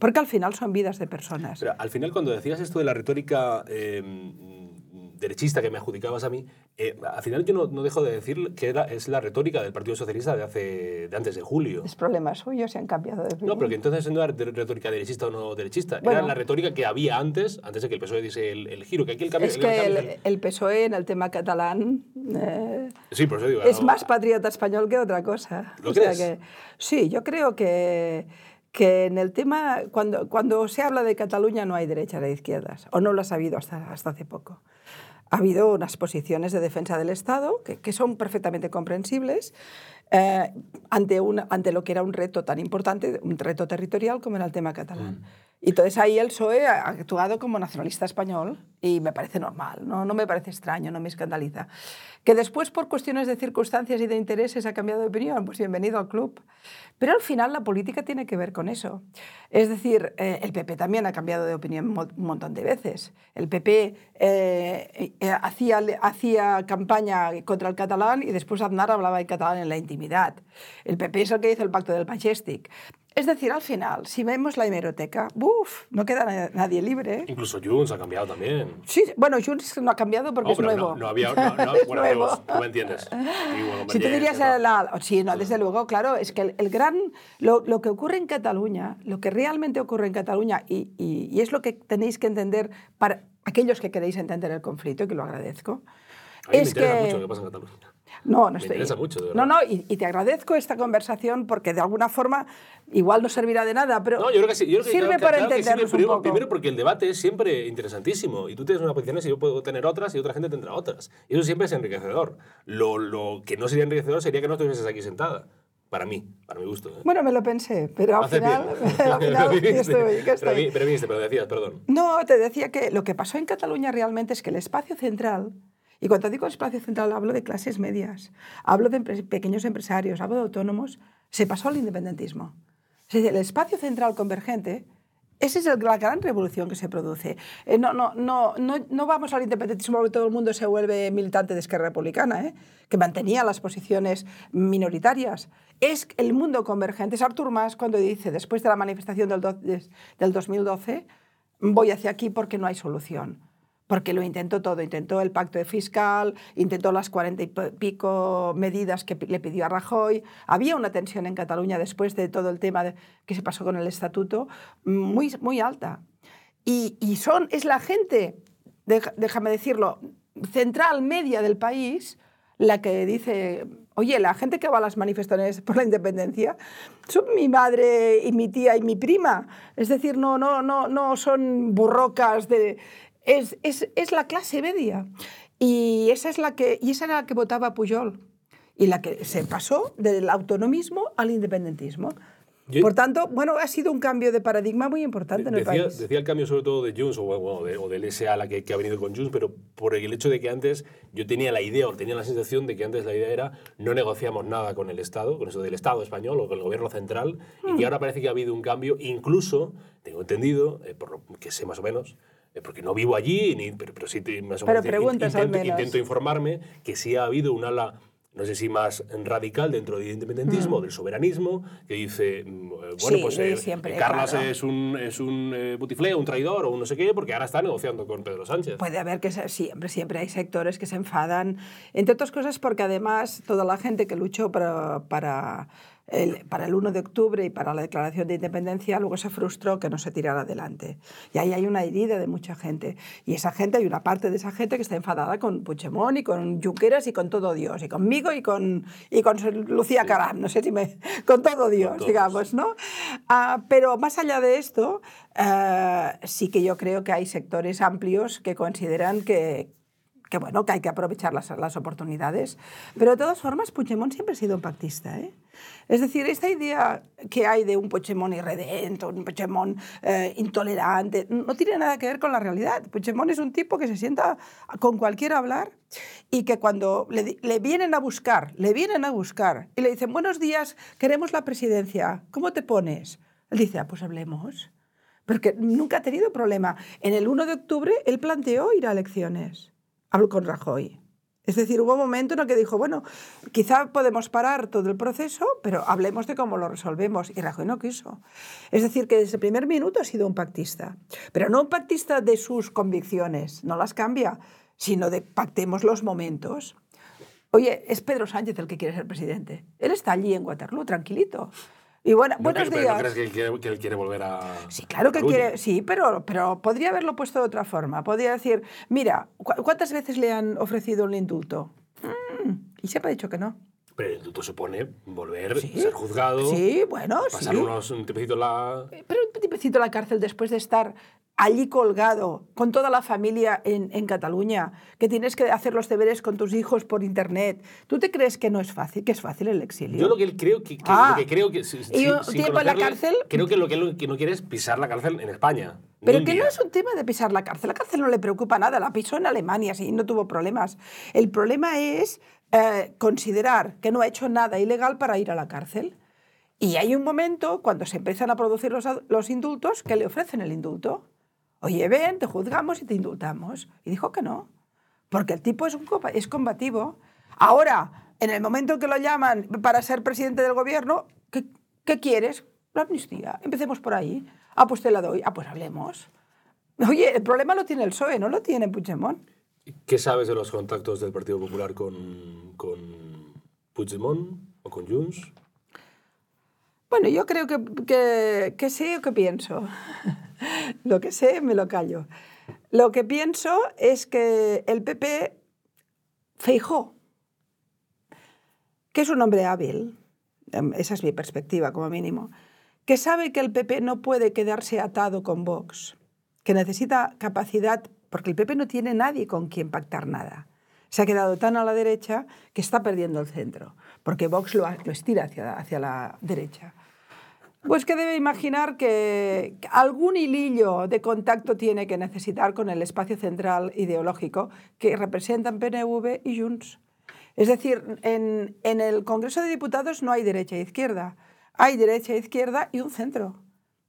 Porque al final son vidas de personas. Pero al final, cuando decías esto de la retórica eh, derechista que me adjudicabas a mí, eh, al final yo no, no dejo de decir que era, es la retórica del Partido Socialista de, hace, de antes de julio. Es problema suyo si han cambiado de opinión. No, pero que entonces no era retórica derechista o no derechista. Bueno. era la retórica que había antes, antes de que el PSOE diese el, el giro. Que aquí el cambio, es el que cambio- el, el PSOE en el tema catalán eh, Sí, por eso digo. es no- más patriota español que otra cosa. ¿Lo O sea crees? que, sí, yo creo que, que en el tema, cuando, cuando se habla de Cataluña no hay derechas e izquierdas, o no lo ha habido hasta, hasta hace poco. Ha habido unas posiciones de defensa del Estado que, que son perfectamente comprensibles eh, ante, una, ante lo que era un reto tan importante, un reto territorial como era el tema catalán. Y entonces ahí el PSOE ha actuado como nacionalista español y me parece normal, no, no me parece extraño, no me escandaliza. Que después por cuestiones de circunstancias y de intereses ha cambiado de opinión, pues bienvenido al club. Pero al final la política tiene que ver con eso. Es decir, eh, el PP también ha cambiado de opinión un montón de veces. El PP eh, eh, hacía, hacía campaña contra el catalán y después Aznar hablaba en catalán en la intimidad. El PP es el que hizo el pacto del Majestic. Es decir, al final, si vemos la hemeroteca, ¡buf! No queda na- nadie libre. Incluso Junts ha cambiado también. Sí, bueno, Junts no ha cambiado porque No, es pero nuevo. No, no había. No, no, bueno, nuevo. Dios, tú me entiendes. Digo, Si tú dirías la, Sí, no, desde luego, claro, es que el, el gran... Lo, lo que ocurre en Cataluña, lo que realmente ocurre en Cataluña, y, y- y es lo que tenéis que entender para aquellos que queréis entender el conflicto, y que lo agradezco, A mí me es interesa que... mucho lo que pasa en Cataluña. No, no Me estoy. interesa mucho, de no, verdad. no, y, y te agradezco esta conversación porque de alguna forma igual no servirá de nada, pero No, yo creo que sí. Yo creo que, sirve claro, para claro que sirve, entendernos un poco. primero porque el debate es siempre interesantísimo. Y tú tienes unas posiciones y yo puedo tener otras y otra gente tendrá otras. Y eso siempre es enriquecedor. Lo, lo que no sería enriquecedor sería que no estuvieses aquí sentada. Para mí, para mi gusto. ¿eh? Bueno, me lo pensé, pero al final, bien. al final aquí Viniste. estoy, aquí Pero, vi- pero viniste, pero decías, perdón. No, te decía que lo que pasó en Cataluña realmente es que el espacio central, y cuando digo espacio central hablo de clases medias, hablo de pequeños empresarios, hablo de autónomos, se pasó al independentismo. Es decir, el espacio central convergente, esa es la gran revolución que se produce. Eh, no, no, no, no, no vamos al independentismo porque todo el mundo se vuelve militante de Esquerra Republicana, ¿eh? que mantenía las posiciones minoritarias. Es el mundo convergente. Es Artur Mas cuando dice, después de la manifestación del 2012, voy hacia aquí porque no hay solución. Porque lo intentó todo, intentó el pacto de fiscal, intentó las cuarenta y pi- pico medidas que le pidió a Rajoy. Había una tensión en Cataluña después de todo el tema de- que se pasó con el estatuto muy, muy alta. Y, y son, es la gente, déjame decirlo, central, media del país, la que dice, oye, la gente que va a las manifestaciones por la independencia son mi madre y mi tía y mi prima. Es decir, no, no, no, no son burrocas de... Es, es, es la clase media. Y esa, es la que, y esa era la que votaba Pujol. Y la que se pasó del autonomismo al independentismo. Yo- Por tanto, bueno, ha sido un cambio de paradigma muy importante en el Decía, país. decía el cambio sobre todo de Junts o, bueno, de- o del SA la que, que ha venido con Junts, pero por el hecho de que antes yo tenía la idea o tenía la sensación de que antes la idea era no negociamos nada con el Estado, con eso del Estado español o con el gobierno central, y Hmm. que ahora parece que ha habido un cambio, incluso, tengo entendido, eh, por lo que sé más o menos, porque no vivo allí, ni, pero, pero sí más o Pero menos in- preguntas al intento, menos. intento informarme que sí ha habido un ala no sé si más radical dentro del independentismo, del soberanismo, que dice, mm, eh, bueno. Sí, pues eh, siempre, Carlas claro. es un, es un eh, butifleo, un traidor o un no sé qué, porque ahora está negociando con Pedro Sánchez. Puede haber que siempre, siempre hay sectores que se enfadan, entre otras cosas porque además toda la gente que luchó para, para, el, para el 1 de octubre y para la declaración de independencia luego se frustró que no se tirara adelante. Y ahí hay una herida de mucha gente. Y esa gente, hay una parte de esa gente que está enfadada con Puigdemont y con Junqueras y con todo Dios, y conmigo y con, y con Lucía Caram, no sé si me... con todo Dios, todos. digamos, ¿no? Ah, pero más allá de esto, ah, sí que yo creo que hay sectores amplios que consideran que, que bueno, que hay que aprovechar las, las oportunidades. Pero de todas formas, Puigdemont siempre ha sido un pactista. ¿eh? Es decir, esta idea que hay de un Puigdemont irredento, un Puigdemont eh, intolerante, no tiene nada que ver con la realidad. Puigdemont es un tipo que se sienta con cualquiera hablar y que cuando le, le vienen a buscar, le vienen a buscar y le dicen, buenos días, queremos la presidencia, ¿cómo te pones? Él dice, ah, pues hablemos. Porque nunca ha tenido problema. En el 1 de octubre él planteó ir a elecciones. Habló con Rajoy. Es decir, hubo un momento en el que dijo, bueno, quizá podemos parar todo el proceso, pero hablemos de cómo lo resolvemos. Y Rajoy no quiso. Es decir, que desde el primer minuto ha sido un pactista. Pero no un pactista de sus convicciones, no las cambia, sino de pactemos los momentos. Oye, es Pedro Sánchez el que quiere ser presidente. Él está allí en Waterloo, tranquilito. Y bueno, ¿No buenos pero días. ¿No crees que él quiere, que él quiere volver a.? Sí, claro que Cataluña? quiere, sí, pero, pero podría haberlo puesto de otra forma. Podría decir, mira, ¿cu- ¿cuántas veces le han ofrecido un indulto? Mm, y siempre ha dicho que no. Pero el indulto supone volver, Sí. ser juzgado, Sí, bueno, pasar sí. unos un tiempecito la. Pero un tipecito a la cárcel después de estar allí colgado con toda la familia en, en Cataluña, que tienes que hacer los deberes con tus hijos por internet. ¿Tú te crees que no es fácil, que es fácil el exilio? Yo lo que creo que, que- Ah. lo que creo que si- ¿Y un sin tiempo en la cárcel? Creo que lo que él que no quiere es pisar la cárcel en España. Pero que no es un tema de pisar la cárcel. La cárcel no le preocupa nada. La pisó en Alemania, sí, no tuvo problemas. El problema es eh, considerar que no ha hecho nada ilegal para ir a la cárcel. Y hay un momento, cuando se empiezan a producir los, los indultos, que le ofrecen el indulto. Oye, ven, te juzgamos y te indultamos. Y dijo que no, porque el tipo es, un, es combativo. Ahora, en el momento que lo llaman para ser presidente del gobierno, ¿qué, qué quieres? La amnistía. Empecemos por ahí. Ah, pues te la doy. Ah, pues hablemos. Oye, el problema lo tiene el PSOE, no lo tiene Puigdemont. ¿Qué sabes de los contactos del Partido Popular con, con Puigdemont o con Junts? Bueno, yo creo que, que, sé o que pienso. lo que sé me lo callo. Lo que pienso es que el PP Feijó, que es un hombre hábil, em, esa es mi perspectiva como mínimo, que sabe que el PP no puede quedarse atado con Vox, que necesita capacidad, porque el PP no tiene nadie con quien pactar nada. Se ha quedado tan a la derecha que está perdiendo el centro, porque Vox lo, estira hacia, hacia la derecha. Pues que debe imaginar que algún hilillo de contacto tiene que necesitar con el espacio central ideológico que representan PNV y Junts. Es decir, en, en el Congreso de Diputados no hay derecha e izquierda, hay derecha e izquierda y un centro,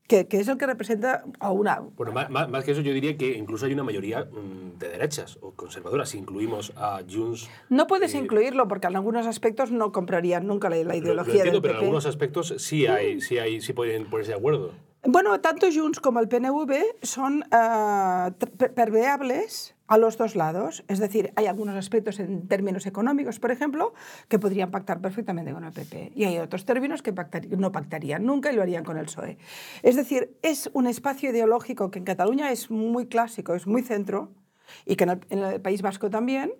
que, que es el que representa a una... Bueno, más, más- que eso, yo diría que incluso hay una mayoría mm, de derechas o conservadoras, si incluimos a Junts. No puedes incluirlo porque en algunos aspectos no comprarían nunca la, la Lo- lo ideología entiendo, del pero en PP. algunos aspectos sí hay, sí hay, sí pueden ponerse de acuerdo. Bueno, tanto Junts como el PNV son per- permeables a los dos lados. Es decir, hay algunos aspectos en términos económicos, por ejemplo, que podrían pactar perfectamente con el PP. Y hay otros términos que pactar- no pactarían nunca y lo harían con el PSOE. Es decir, es un espacio ideológico que en Cataluña es muy clásico, es muy centro, y que en el, en el País Vasco también,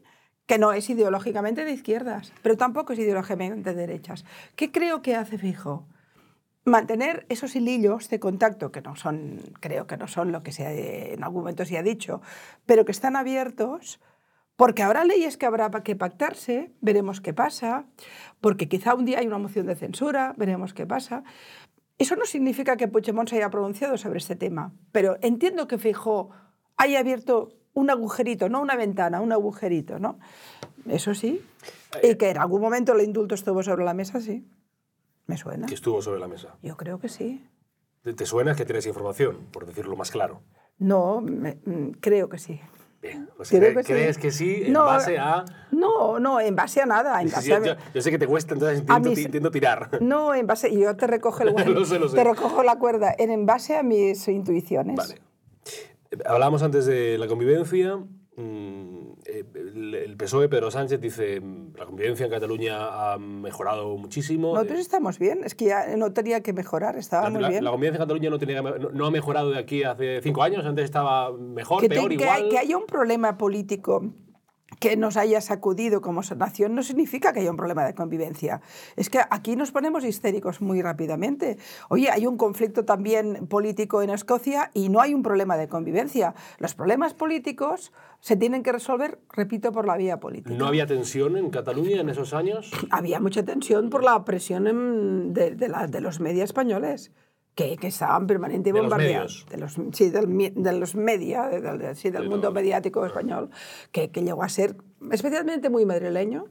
que no es ideológicamente de izquierdas, pero tampoco es ideológicamente de derechas. ¿Qué creo que hace Fijo? Mantener esos hilillos de contacto, que no son, creo que no son lo que se ha- en algún momento se ha dicho, pero que están abiertos, porque habrá leyes que habrá que pactarse, veremos qué pasa, porque quizá un día hay una moción de censura, veremos qué pasa. Eso no significa que Puigdemont se haya pronunciado sobre este tema, pero entiendo que Feijóo haya abierto un agujerito, no una ventana, un agujerito, ¿no? Eso sí. Y que en algún momento el indulto estuvo sobre la mesa, sí. Me suena. Que estuvo sobre la mesa. Yo creo que sí. ¿Te, suena que tienes información, por decirlo más claro? No, me- mm, creo que sí. Bien. Pues Creo cre- que sí. ¿Crees que sí en No, base a...? No, no, en base a nada. En base Yo, yo- yo sé que te cuesta, entonces intento, mis- intento tirar. No, en base. Yo te recojo el Lo sé, lo sé. Te recojo la cuerda. En, en base a mis intuiciones. Vale. Hablábamos antes de la convivencia. Mm, El el PSOE, Pedro Sánchez, dice mm, la convivencia en Cataluña ha mejorado muchísimo. Nosotros Eh, estamos bien. Es que ya no tenía que mejorar. Estábamos la- bien. la convivencia en Cataluña no, tenía, no, no ha mejorado de aquí hace cinco años. Antes estaba mejor, que, te- peor, que igual. que haya un problema político que nos haya sacudido como nación no significa que haya un problema de convivencia. Es que aquí nos ponemos histéricos muy rápidamente. Oye, hay un conflicto también político en Escocia y no hay un problema de convivencia. Los problemas políticos se tienen que resolver, repito, por la vía política. ¿No había tensión en Cataluña en esos años? Había mucha tensión por la presión de, de, de los medios españoles que, que estaban permanentemente bombardeados. De los. De sí, del, de los media, del, sí, del de mundo mediático español, que, que, llegó a ser especialmente muy madrileño,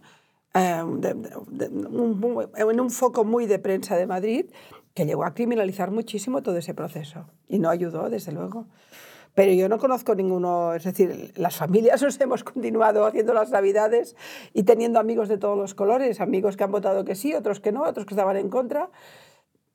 eh, un, en un foco muy de prensa de Madrid, que llegó a criminalizar muchísimo todo ese proceso. Y no ayudó, desde luego. Pero yo no conozco ninguno, es decir, las familias nos hemos continuado haciendo las navidades y teniendo amigos de todos los colores, amigos que han votado que sí, otros que no, otros que estaban en contra.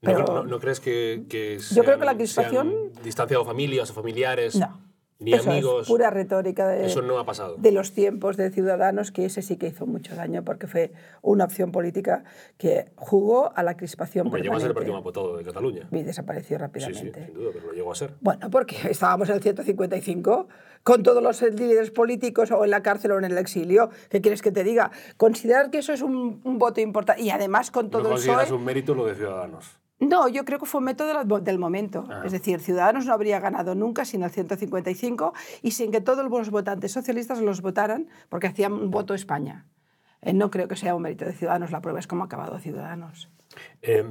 Pero, ¿No, no, no crees que, que yo creo que la crispación distanciado familias o familiares no. ni Eso amigos es pura retórica de, eso no ha pasado. de los tiempos de Ciudadanos que ese sí que hizo mucho daño porque fue una opción política que jugó a la crispación Hombre, llegó a ser el partido más votado de Cataluña. Y desapareció sí, rápidamente sí, sin duda pero lo llegó a ser. Bueno porque estábamos en el 155 con todos los líderes políticos o en la cárcel o en el exilio ¿qué quieres que te diga? considerar que eso es un, un voto importante y además con todo no consideras un mérito lo de Ciudadanos no, yo creo que fue un método del momento. Ah. Es decir, Ciudadanos no habría ganado nunca sin el 155 y sin que todos los votantes socialistas los votaran porque hacían un voto España. Eh, no creo que sea un mérito de Ciudadanos, la prueba es cómo ha acabado Ciudadanos. Eh,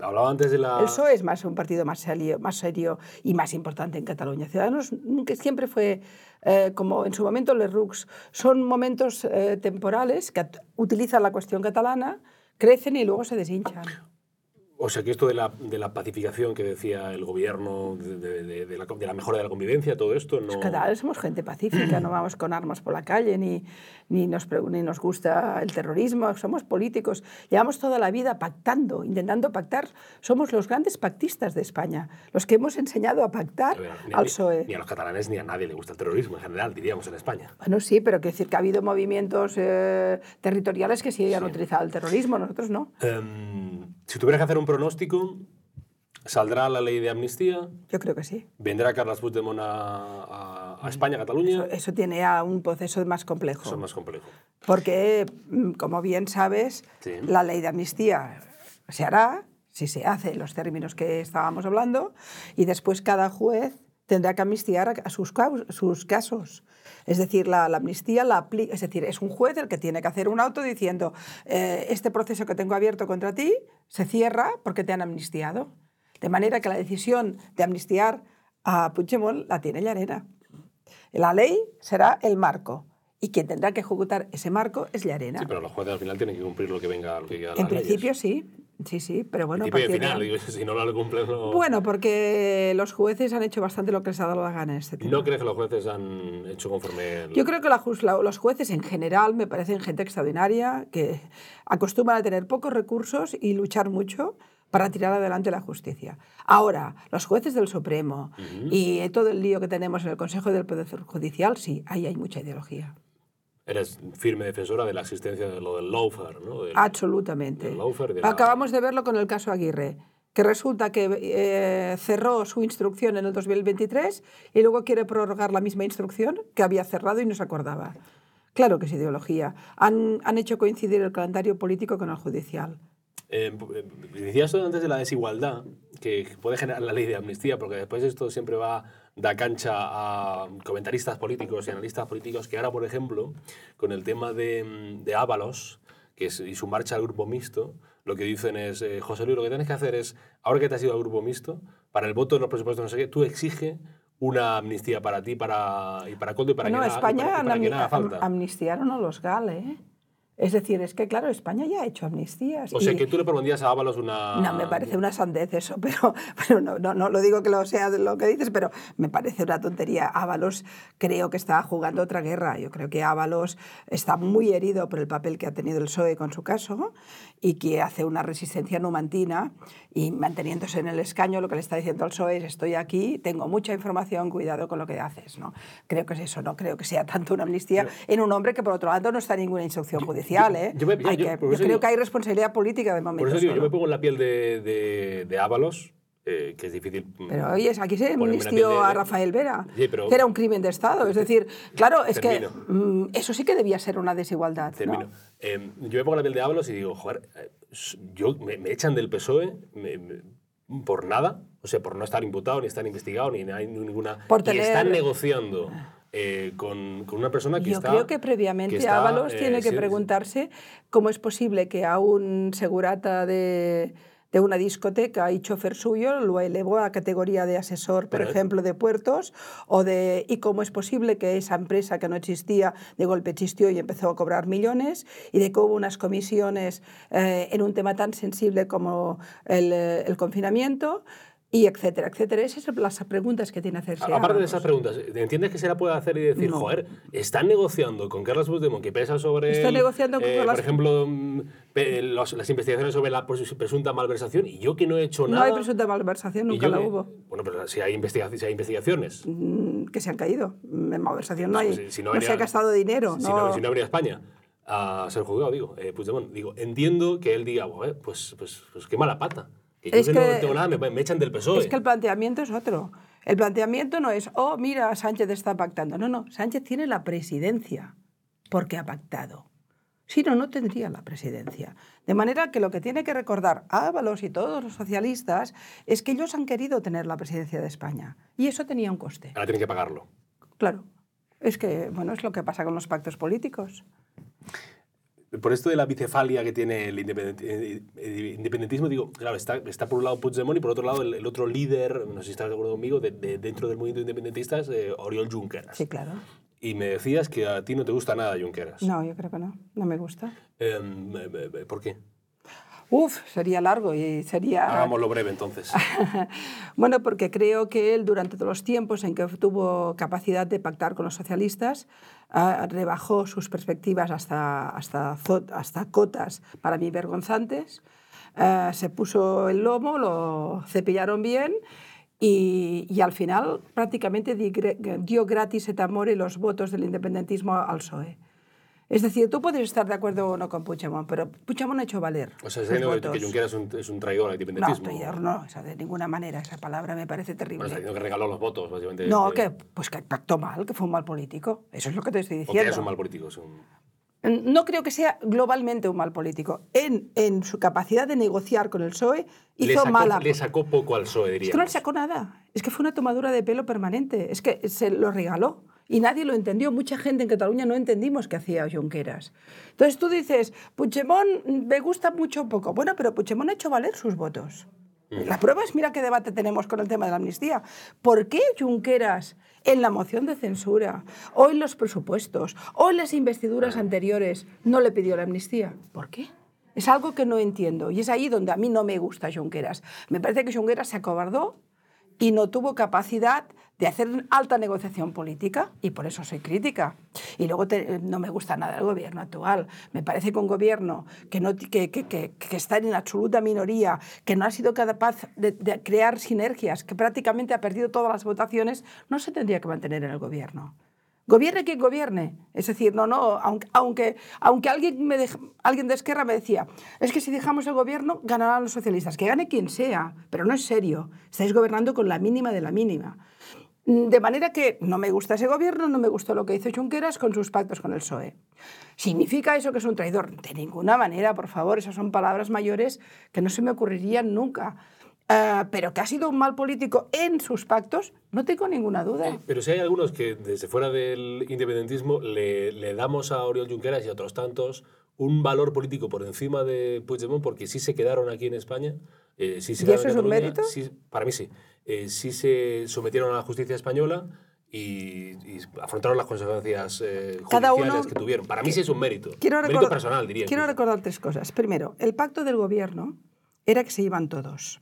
hablaba antes de la... El PSOE es más un partido más serio, más serio y más importante en Cataluña. Ciudadanos nunca, siempre fue, eh, como en su momento Les Rux, son momentos eh, temporales que utilizan la cuestión catalana, crecen y luego se deshinchan. O sea que esto de la, de la pacificación que decía el gobierno, de, de, de, la, de, la, mejora de la convivencia, todo esto no... Cada vez somos gente pacífica, no vamos con armas por la calle, ni, ni, nos, ni nos gusta el terrorismo, somos políticos. Llevamos toda la vida pactando, intentando pactar. Somos los grandes pactistas de España, los que hemos enseñado a pactar ver, ni, al PSOE. Ni a los catalanes ni a nadie le gusta el terrorismo en general, diríamos, en España. Bueno, sí, pero quiero decir que ha habido movimientos eh, territoriales que sí han sí. utilizado el terrorismo, nosotros no. Um, si tuvieras que hacer un pronóstico, ¿saldrá la ley de amnistía? Yo creo que sí. ¿Vendrá Carles Puigdemont a, España, a Cataluña? Eso, eso, tiene ya un proceso más complejo. Eso es más complejo. Porque, mm, como bien sabes, sí. la ley de amnistía se hará, si se hace en los términos que estábamos hablando, y después cada juez tendrá que amnistiar a sus, sus casos. Es decir, la, la, amnistía la aplica, es decir, es un juez el que tiene que hacer un auto diciendo eh, este proceso que tengo abierto contra ti se cierra porque te han amnistiado. De manera que la decisión de amnistiar a Puigdemont la tiene Llarena. La ley será el marco y quien tendrá que ejecutar ese marco es Llarena. Sí, pero los jueces al final tienen que cumplir lo que venga. Lo que en principio leyes. sí, sí, sí, pero bueno. Principio y final, si no lo cumplen. No... Bueno, porque los jueces han hecho bastante lo que les ha dado la gana en este tema. ¿No crees que los jueces han hecho conforme.? El... Yo creo que la, la, los jueces en general me parecen gente extraordinaria, que acostumbran a tener pocos recursos y luchar mucho para tirar adelante la justicia. Ahora, los jueces del Supremo uh -huh. y todo el lío que tenemos en el Consejo del Poder Judicial, sí, ahí hay mucha ideología. Eres firme defensora de la existencia de lo del lawfare, ¿no? Del, Absolutamente. Del lawfare de la... Acabamos de verlo con el caso Aguirre, que resulta que eh, cerró su instrucción en el 2023 y luego quiere prorrogar la misma instrucción que había cerrado y no se acordaba. Claro que es ideología. Han, han hecho coincidir el calendario político con el judicial. Eh, decías antes de la desigualdad que puede generar la ley de amnistía, porque después esto siempre va da cancha a comentaristas políticos y analistas políticos que ahora, por ejemplo, con el tema de, de Ábalos que es, y su marcha al grupo mixto, lo que dicen es, eh, José Luis, lo que tienes que hacer es, ahora que te has ido al grupo mixto, para el voto de los presupuestos, no sé qué, tú exige una amnistía para ti para, y para Coldo y para, no, que, España y para, y para que nada falta. amnistiaron a los GAL, ¿eh? Es decir, es que, claro, España ya ha hecho amnistías. O sea, y... que tú le propondías a Ábalos una... No, me parece una sandez eso, pero, pero no, no, no lo digo que lo sea lo que dices, pero me parece una tontería. Ábalos creo que está jugando otra guerra. Yo creo que Ábalos está muy herido por el papel que ha tenido el PSOE con su caso y que hace una resistencia numantina y manteniéndose en el escaño lo que le está diciendo al PSOE es estoy aquí, tengo mucha información, cuidado con lo que haces. ¿no? Creo que es eso, no creo que sea tanto una amnistía pero, en un hombre que por otro lado no está en ninguna instrucción judicial. ¿Eh? Yo, me, yo, que, yo creo que hay responsabilidad política de momento. Por eso digo, yo me pongo en la piel de, de, de Ábalos eh, que es difícil. mm, Pero oye, aquí se amnistió de- a Rafael Vera, Sí, pero- que era un crimen de Estado. Es decir, claro, es Termino. que mm, eso sí que debía ser una desigualdad. ¿no? Termino. Eh, yo me pongo la piel de Ábalos y digo, joder, eh, yo, me, me echan del PSOE me- me- por nada, o sea, por no estar imputado, ni estar investigado, ni hay ninguna... Por Y tener- están negociando eh, con, con una persona que Yo está... creo que previamente que está, Ábalos eh, tiene que sí, preguntarse cómo es posible que a un segurata de, de una discoteca y chofer suyo lo elevó a categoría de asesor, por Pero- ejemplo, de puertos, o de, y cómo es posible que esa empresa que no existía de golpe existió y empezó a cobrar millones, y de cómo unas comisiones eh, en un tema tan sensible como el, el confinamiento, y etcétera, etcétera. Esas son las preguntas que tiene que hacerse. A- Aparte de esas preguntas, ¿entiendes que se la puede hacer y decir, No. joder, están negociando con Carlos Puigdemont que pesa sobre... Está el, negociando con eh, Por ejemplo, mm, los- las investigaciones sobre la pres- presunta malversación y yo que no he hecho No nada... hay presunta malversación, nunca la que- hubo. Bueno, pero si hay, investiga- si hay investigaciones... Mm, que se han caído. En malversación no hay. Pues, si- si no no, se ha gastado dinero. Si no. no, si no ha venido a España a ser juzgado, digo, eh, Puigdemont, digo, entiendo que él diga, "Joder, pues, pues, pues qué mala pata. Que yo Es que, que- no tengo nada, me, me echan del PSOE. Es que el planteamiento es otro. El planteamiento no es, oh, mira, Sánchez está pactando. No, no, Sánchez tiene la presidencia porque ha pactado. Si no, no tendría la presidencia. De manera que lo que tiene que recordar Ábalos y todos los socialistas es que ellos han querido tener la presidencia de España. Y eso tenía un coste. Ahora tienen que pagarlo. Claro. Es que, bueno, es lo que pasa con los pactos políticos. Por esto de la bicefalia que tiene el eh, eh, independentismo, digo, claro, está, está por un lado Puigdemont y por otro lado el, el otro líder, no sé si estás de acuerdo conmigo, de, de- dentro del movimiento independentista es eh, Oriol Junqueras. Sí, claro. Y me decías que a ti no te gusta nada Junqueras. No, yo creo que no. No me gusta. Em, eh, eh, ¿Por qué? Uf, sería largo y sería... Hagámoslo breve entonces. Bueno, porque creo que él, durante todos los tiempos en que tuvo capacidad de pactar con los socialistas, rebajó sus perspectivas hasta, hasta, hasta cotas para mí vergonzantes. Ah, se puso el lomo, lo cepillaron bien y, y al final prácticamente dio gratis et amore los votos del independentismo al PSOE. Es decir, tú puedes estar de acuerdo o no con Puigdemont, pero Puigdemont ha hecho valer O sea, sus estás diciendo que, Junqueras es un, es un traidor al No, independentismo. traidor no, o sea, de ninguna manera. Esa palabra me parece Bueno, terrible. está diciendo que regaló los votos, básicamente. no, Eh, que, pues que pactó mal, que fue un mal político. Eso es lo que te estoy O que diciendo. es un mal político. es un- No creo que sea globalmente un mal político. En, en su capacidad de negociar con el PSOE hizo le, sacó, mala. le sacó poco al PSOE, Es diría. que no le sacó nada. Es que fue una tomadura de pelo permanente. Es que se lo regaló. Y nadie lo entendió. Mucha gente en Cataluña no entendimos qué hacía Junqueras. Entonces tú dices, Puigdemont me gusta mucho o poco. Bueno, pero Puigdemont ha hecho valer sus votos. La prueba es, mira qué debate tenemos con el tema de la amnistía. ¿Por qué Junqueras en la moción de censura, o en los presupuestos, o en las investiduras anteriores no le pidió la amnistía? ¿Por qué? Es algo que no entiendo y es ahí donde a mí no me gusta Junqueras. Me parece que Junqueras se acobardó y no tuvo capacidad de hacer alta negociación política y por eso soy crítica. Y luego no me gusta nada el gobierno actual. Me parece que un gobierno que, no, que, que- que- que está en absoluta minoría, que no ha sido capaz de, crear sinergias, que prácticamente ha perdido todas las votaciones, no se tendría que mantener en el gobierno. Gobierne quien gobierne. Es decir, no, no, aunque, aunque, aunque alguien, me alguien de Esquerra me decía, es que si dejamos el gobierno ganarán los socialistas. Que gane quien sea, pero no es serio. Estáis gobernando con la mínima de la mínima. De manera que no me gusta ese gobierno, no me gustó lo que hizo Junqueras con sus pactos con el PSOE. ¿Significa eso que es un traidor? De ninguna manera, por favor, esas son palabras mayores que no se me ocurrirían nunca. Ah, pero que ha sido un mal político en sus pactos, no tengo ninguna duda. Pero si hay algunos que desde fuera del independentismo le, le damos a Oriol Junqueras y a otros tantos un valor político por encima de Puigdemont porque sí se quedaron aquí en España. eh, sí se ¿Y eso en es un mérito? sí- para mí sí. Eh, sí se sometieron a la justicia española y, y afrontaron las consecuencias eh, Cada judiciales uno- que tuvieron. Para mí sí es un mérito. Quiero mérito recordar, personal, diría. quiero incluso. recordar tres cosas. Primero, el pacto del gobierno era que se iban todos.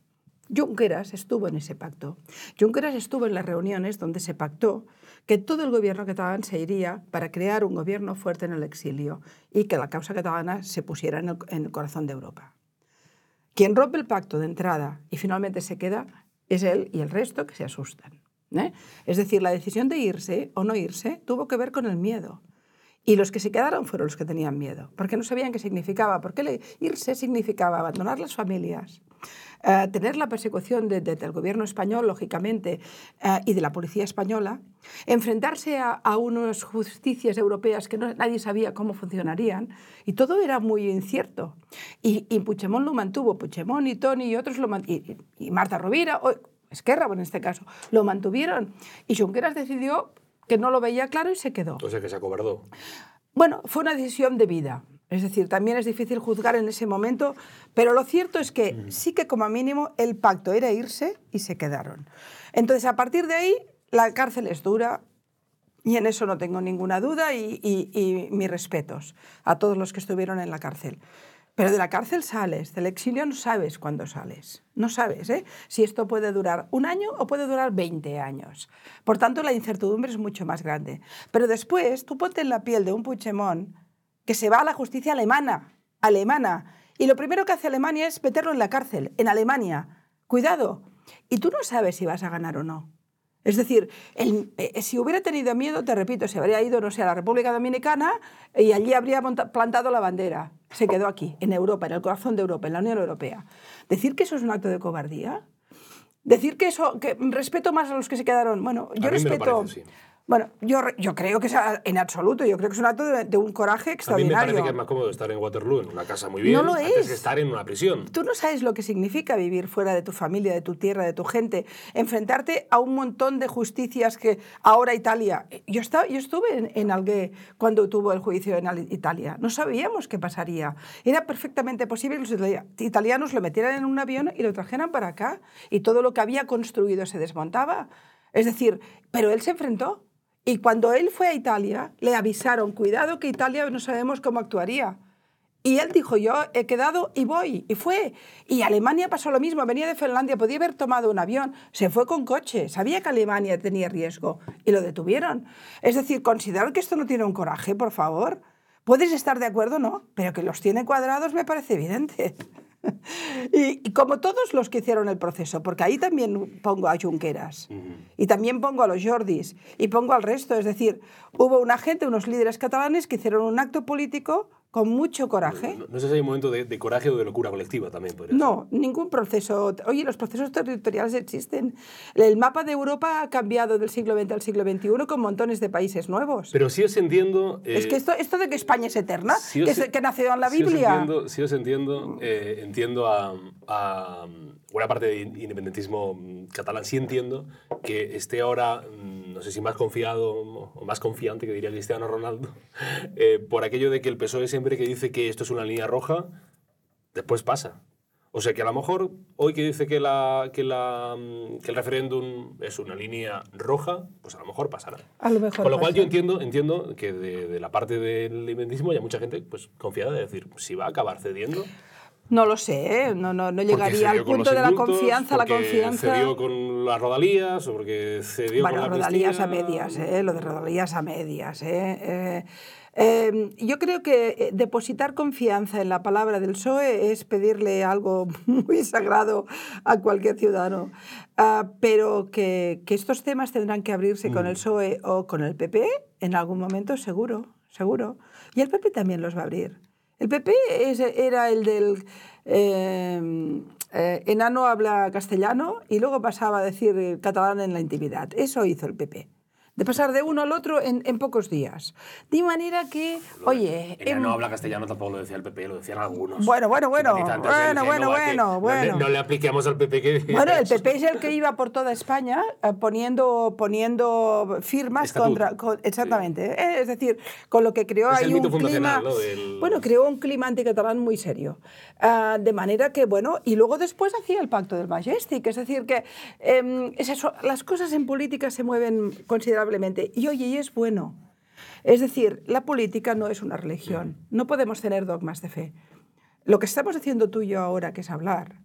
Junqueras estuvo en ese pacto. Junqueras estuvo en las reuniones donde se pactó que todo el gobierno catalán se iría para crear un gobierno fuerte en el exilio y que la causa catalana se pusiera en el, en el corazón de Europa. Quien rompe el pacto de entrada y finalmente se queda es él y el resto que se asustan. ¿eh? Es decir, la decisión de irse o no irse tuvo que ver con el miedo. Y los que se quedaron fueron los que tenían miedo, porque no sabían qué significaba, porque irse significaba abandonar las familias, eh, tener la persecución de- de- del gobierno español, lógicamente, eh, y de la policía española, enfrentarse a, a unas justicias europeas que no- nadie sabía cómo funcionarían, y todo era muy incierto. Y, y Puigdemont lo mantuvo, Puigdemont y Tony y otros lo y- y Marta Rovira, o Esquerra en este caso, lo mantuvieron. Y Junqueras decidió que no lo veía claro y se quedó. O sea que se acobardó. Bueno, fue una decisión de vida. Es decir, también es difícil juzgar en ese momento, pero lo cierto es que sí que como mínimo el pacto era irse y se quedaron. Entonces, a partir de ahí, la cárcel es dura y en eso no tengo ninguna duda y, y- y mis respetos a todos los que estuvieron en la cárcel. Pero de la cárcel sales, del exilio no sabes cuándo sales. No sabes ¿eh? si esto puede durar un año o puede durar 20 años. Por tanto, la incertidumbre es mucho más grande. Pero después, tú ponte en la piel de un Puigdemont que se va a la justicia alemana, alemana, y lo primero que hace Alemania es meterlo en la cárcel, en Alemania. Cuidado. Y tú no sabes si vas a ganar o no. Es decir, el- eh, si hubiera tenido miedo, te repito, se habría ido, no sé, a la República Dominicana y allí habría monta- plantado la bandera. Se quedó aquí, en Europa, en el corazón de Europa, en la Unión Europea. Decir que eso es un acto de cobardía, decir que eso, que respeto más a los que se quedaron, bueno, yo respeto... parece, sí. Bueno, yo, yo creo que es en absoluto, yo creo que es un acto de, de un coraje A mí me extraordinario. parece que es más cómodo estar en Waterloo, en una casa muy bien, No lo antes es. que estar en una prisión. Tú no sabes lo que significa vivir fuera de tu familia, de tu tierra, de tu gente, enfrentarte a un montón de justicias que ahora Italia. Yo, estaba, yo estuve en, en Algué cuando tuvo el juicio en Al- Italia. No sabíamos qué pasaría. Era perfectamente posible que los itali- italianos lo metieran en un avión y lo trajeran para acá y todo lo que había construido se desmontaba. Es decir, pero él se enfrentó. Y cuando él fue a Italia, le avisaron, cuidado que Italia no sabemos cómo actuaría. Y él dijo, yo he quedado y voy. Y fue. Y Alemania pasó lo mismo. Venía de Finlandia, podía haber tomado un avión. Se fue con coche. Sabía que Alemania tenía riesgo. Y lo detuvieron. Es decir, considerar que esto no tiene un coraje, por favor. Puedes estar de acuerdo, ¿no? Pero que los tiene cuadrados me parece evidente. Y, y como todos los que hicieron el proceso, porque ahí también pongo a Junqueras y también pongo a los Jordis y pongo al resto, es decir, hubo una gente, unos líderes catalanes que hicieron un acto político con mucho coraje. No, no sé si hay un momento de, de coraje o de locura colectiva también. podría ser. No, ningún proceso. Oye, los procesos territoriales existen. El mapa de Europa ha cambiado del siglo XX al siglo XXI con montones de países nuevos. Pero sí os entiendo... es eh, que esto, esto de que España es eterna, sí que, se- que nació en la sí os Biblia. entiendo, sí os entiendo, eh, entiendo a, a buena parte del independentismo catalán. Sí entiendo que esté ahora, mm, no sé si más confiado o más confiante, que diría Cristiano Ronaldo, eh, por aquello de que el PSOE siempre que dice que esto es una línea roja, después pasa. O sea que a lo mejor hoy que dice que, la, que, la, mm, que el referéndum es una línea roja, pues a lo mejor pasará. A lo mejor Con lo cual yo entiendo, entiendo que de, de la parte del independentismo hay mucha gente pues, confiada de decir si va a acabar cediendo. No lo sé, ¿eh? no, no, no llegaría al con punto de la confianza, la confianza. cedió con las rodalías o porque cedió Bueno, con la rodalías a medias, ¿eh? lo de rodalías a medias. ¿eh? Eh, eh, yo creo que eh, depositar confianza en la palabra del PSOE es pedirle algo muy sagrado a cualquier ciudadano. Ah, pero que, que estos temas tendrán que abrirse con Mm. el PSOE o con el PP en algún momento, seguro, seguro. Y el PP también los va a abrir. El PP era el del eh, eh, enano habla castellano y luego pasaba a decir catalán en la intimidad. Eso hizo el PP. De pasar de uno al otro en, en pocos días. De manera que, oye... Ella em, no habla castellano, tampoco lo decía el PP, lo decían algunos. Bueno, bueno, bueno, del bueno, bueno, bueno, no le- bueno. No, le apliquemos al PP que... Bueno, el PP es el que iba por toda España eh, poniendo, poniendo firmas Estatuto. contra... con- exactamente. eh, Es decir, con lo que creó Es ahí un clima... ¿no? del- Bueno, creó un clima anticatalán muy serio. Ah, de manera que, bueno, y luego después hacía el pacto del Majestic. Es decir, que em, es eso, las cosas en política se mueven considerablemente. Y oye, y es bueno. Es decir, la política no es una religión. No podemos tener dogmas de fe. Lo que estamos haciendo tú y yo ahora, que es hablar,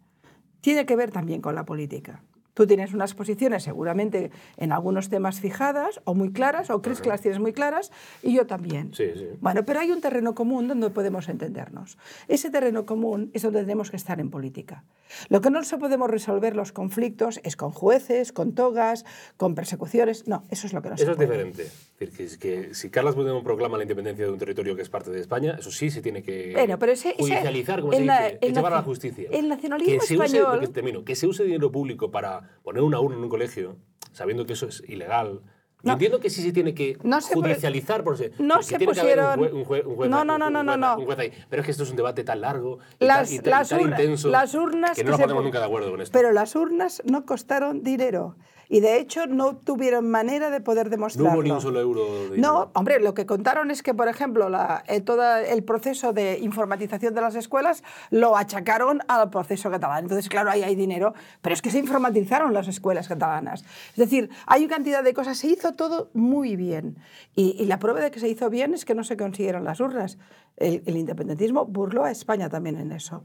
tiene que ver también con la política. Tú tienes unas posiciones seguramente en algunos temas fijadas o muy claras, o crees que las tienes muy claras, y yo también. Sí, sí. Bueno, pero hay un terreno común donde podemos entendernos. Ese terreno común es donde tenemos que estar en política. Lo que no se podemos resolver los conflictos es con jueces, con togas, con persecuciones. No, eso es lo que no Eso se es puede. diferente. Es decir, que, si Carlos Puigdemont proclama la independencia de un territorio que es parte de España, eso sí se tiene que Bueno, pero ese- judicializar, como se dice, llevar a la justicia. el nacionalismo que se use, español- que, termino, que se use dinero público para poner una urna en un colegio, sabiendo que eso es ilegal. No. entiendo que sí se tiene que No se judicializar, por se, no se pusieron- un jue- un juez, No, no, no, no, no, juez- no. juez. Pero es que esto es un debate tan largo y Las, tan, y las tan urna- intenso las urnas que no nos ponemos nunca de acuerdo con esto. Pero las urnas no costaron dinero y de hecho no tuvieron manera de poder no demostrarlo. hubo ni un solo euro de. No, hombre, lo que contaron es que, por ejemplo, la- eh, todo el proceso de informatización de las escuelas lo achacaron al proceso catalán. Entonces, claro, ahí hay dinero, pero es que se informatizaron las escuelas catalanas. Es decir, hay una cantidad de cosas. Se hizo todo muy bien. Y, y la prueba de que se hizo bien es que no se consiguieron las urnas. El, el independentismo burló a España también en eso.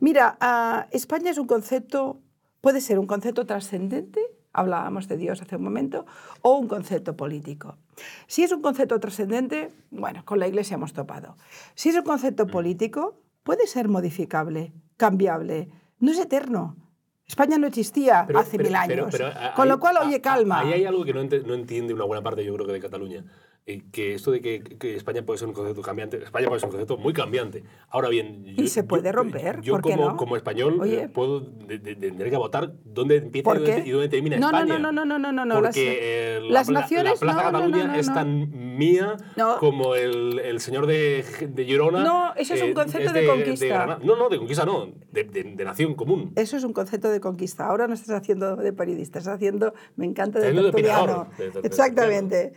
Mira, ah, España es un concepto, puede ser un concepto trascendente hablábamos de Dios hace un momento, o un concepto político. Si es un concepto trascendente, bueno, con la Iglesia hemos topado. Si es un concepto político, puede ser modificable, cambiable, no es eterno. España no existía Pero- hace pero- mil años. pero con lo cual, oye, calma. Ahí hay algo que no entiende una buena parte, yo creo que de Cataluña. Eh, que esto de que, que España puede ser un concepto cambiante, España puede ser un concepto muy cambiante. Ahora bien, yo, Y se puede yo- romper, Yo, ¿por qué como, no? como español Oye. eh, puedo de- de- de- tener que votar dónde empieza y ¿Por dónde, y dónde termina No, no, España. no, no, no, no, no, no, las- Porque eh, la, las la- naciones- la Plaza Cataluña no, no, es tan mía No. como el, el señor de, de Girona. eh, No, eso es un concepto de de conquista. Granada. no, no, de conquista no, de, de- de nación común. Eso es un concepto de conquista. Ahora no estás haciendo de periodista, estás haciendo, me encanta, de de tertuliano. de- de- de Exactamente.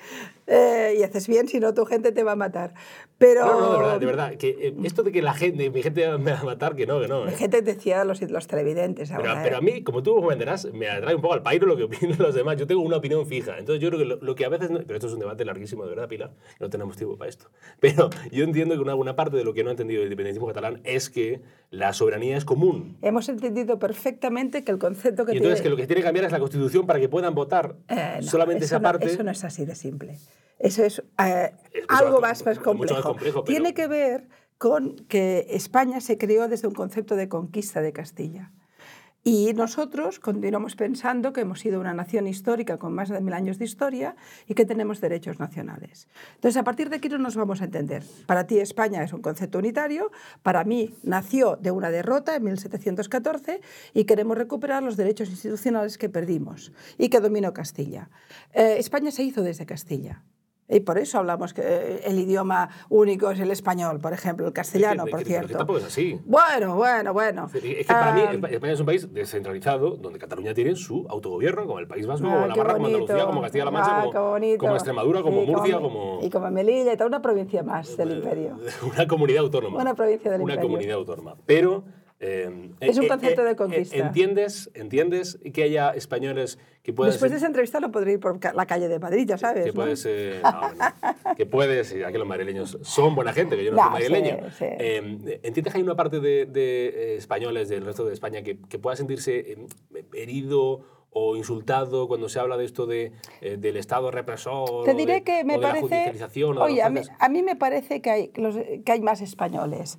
Eh, y haces bien, si no tu gente te va a matar. Pero No, no, de verdad, de verdad. Que, eh, esto de que la gente, mi gente me va a matar, que no, que no. la eh. gente decía los, los televidentes Pero, ahora. pero ¿eh? a mí, como tú comprenderás, me atrae un poco al pairo lo que opinan los demás. Yo tengo una opinión fija. Entonces yo creo que lo, lo que a veces... no- pero esto es un debate larguísimo, de verdad, Pilar. No tenemos tiempo para esto. Pero yo entiendo que una buena parte de lo que no ha entendido el independentismo catalán es que la soberanía es común. Hemos entendido perfectamente que el concepto que Y entonces que tiene... lo que se tiene que cambiar es la Constitución para que puedan votar Eh, no, solamente esa no- parte. eso no es así de simple. Eso es eh, Es algo más complejo. complejo, pero- Tiene que ver con que España se creó desde un concepto de conquista de Castilla. Y nosotros continuamos pensando que hemos sido una nación histórica con más de mil años de historia y que tenemos derechos nacionales. Entonces, a partir de aquí no nos vamos a entender. Para ti España es un concepto unitario, para mí nació de una derrota en 1714 y queremos recuperar los derechos institucionales que perdimos y que dominó Castilla. Eh, España se hizo desde Castilla. Y por eso hablamos que eh, el idioma único es el español, por ejemplo, el castellano, Que- por que- que- que cierto. tampoco es así. Bueno, bueno, bueno. Es que para mí Ah, Espa- España es un país descentralizado donde Cataluña tiene su autogobierno, como el País Vasco, Ah, como Navarra, como. Andalucía, como Castilla-La Mancha, Ah, como, como Extremadura, como Sí, Murcia, como Y como Melilla, y toda una provincia más del imperio. una comunidad autónoma. Una provincia del Una imperio. comunidad autónoma. Pero... eh, Es un eh, concepto eh, de eh, conquista. ¿Entiendes, ¿Entiendes que haya españoles que puedan Después de esa entrevista no podré ir por la calle de Madrid, ya sabes. que ¿no? puedes, eh, no, no. que puedes, y aquí los madrileños son buena gente, que yo no, soy madrileño. sí, sí. Eh, ¿Entiendes que hay una parte de, de, eh, españoles del resto de España que, que pueda sentirse eh, herido o insultado cuando se habla de esto de, eh, del Estado represor Te o diré de- que me o de la judicialización o de Oye, los a mí, a mí me parece que hay, los- que hay más españoles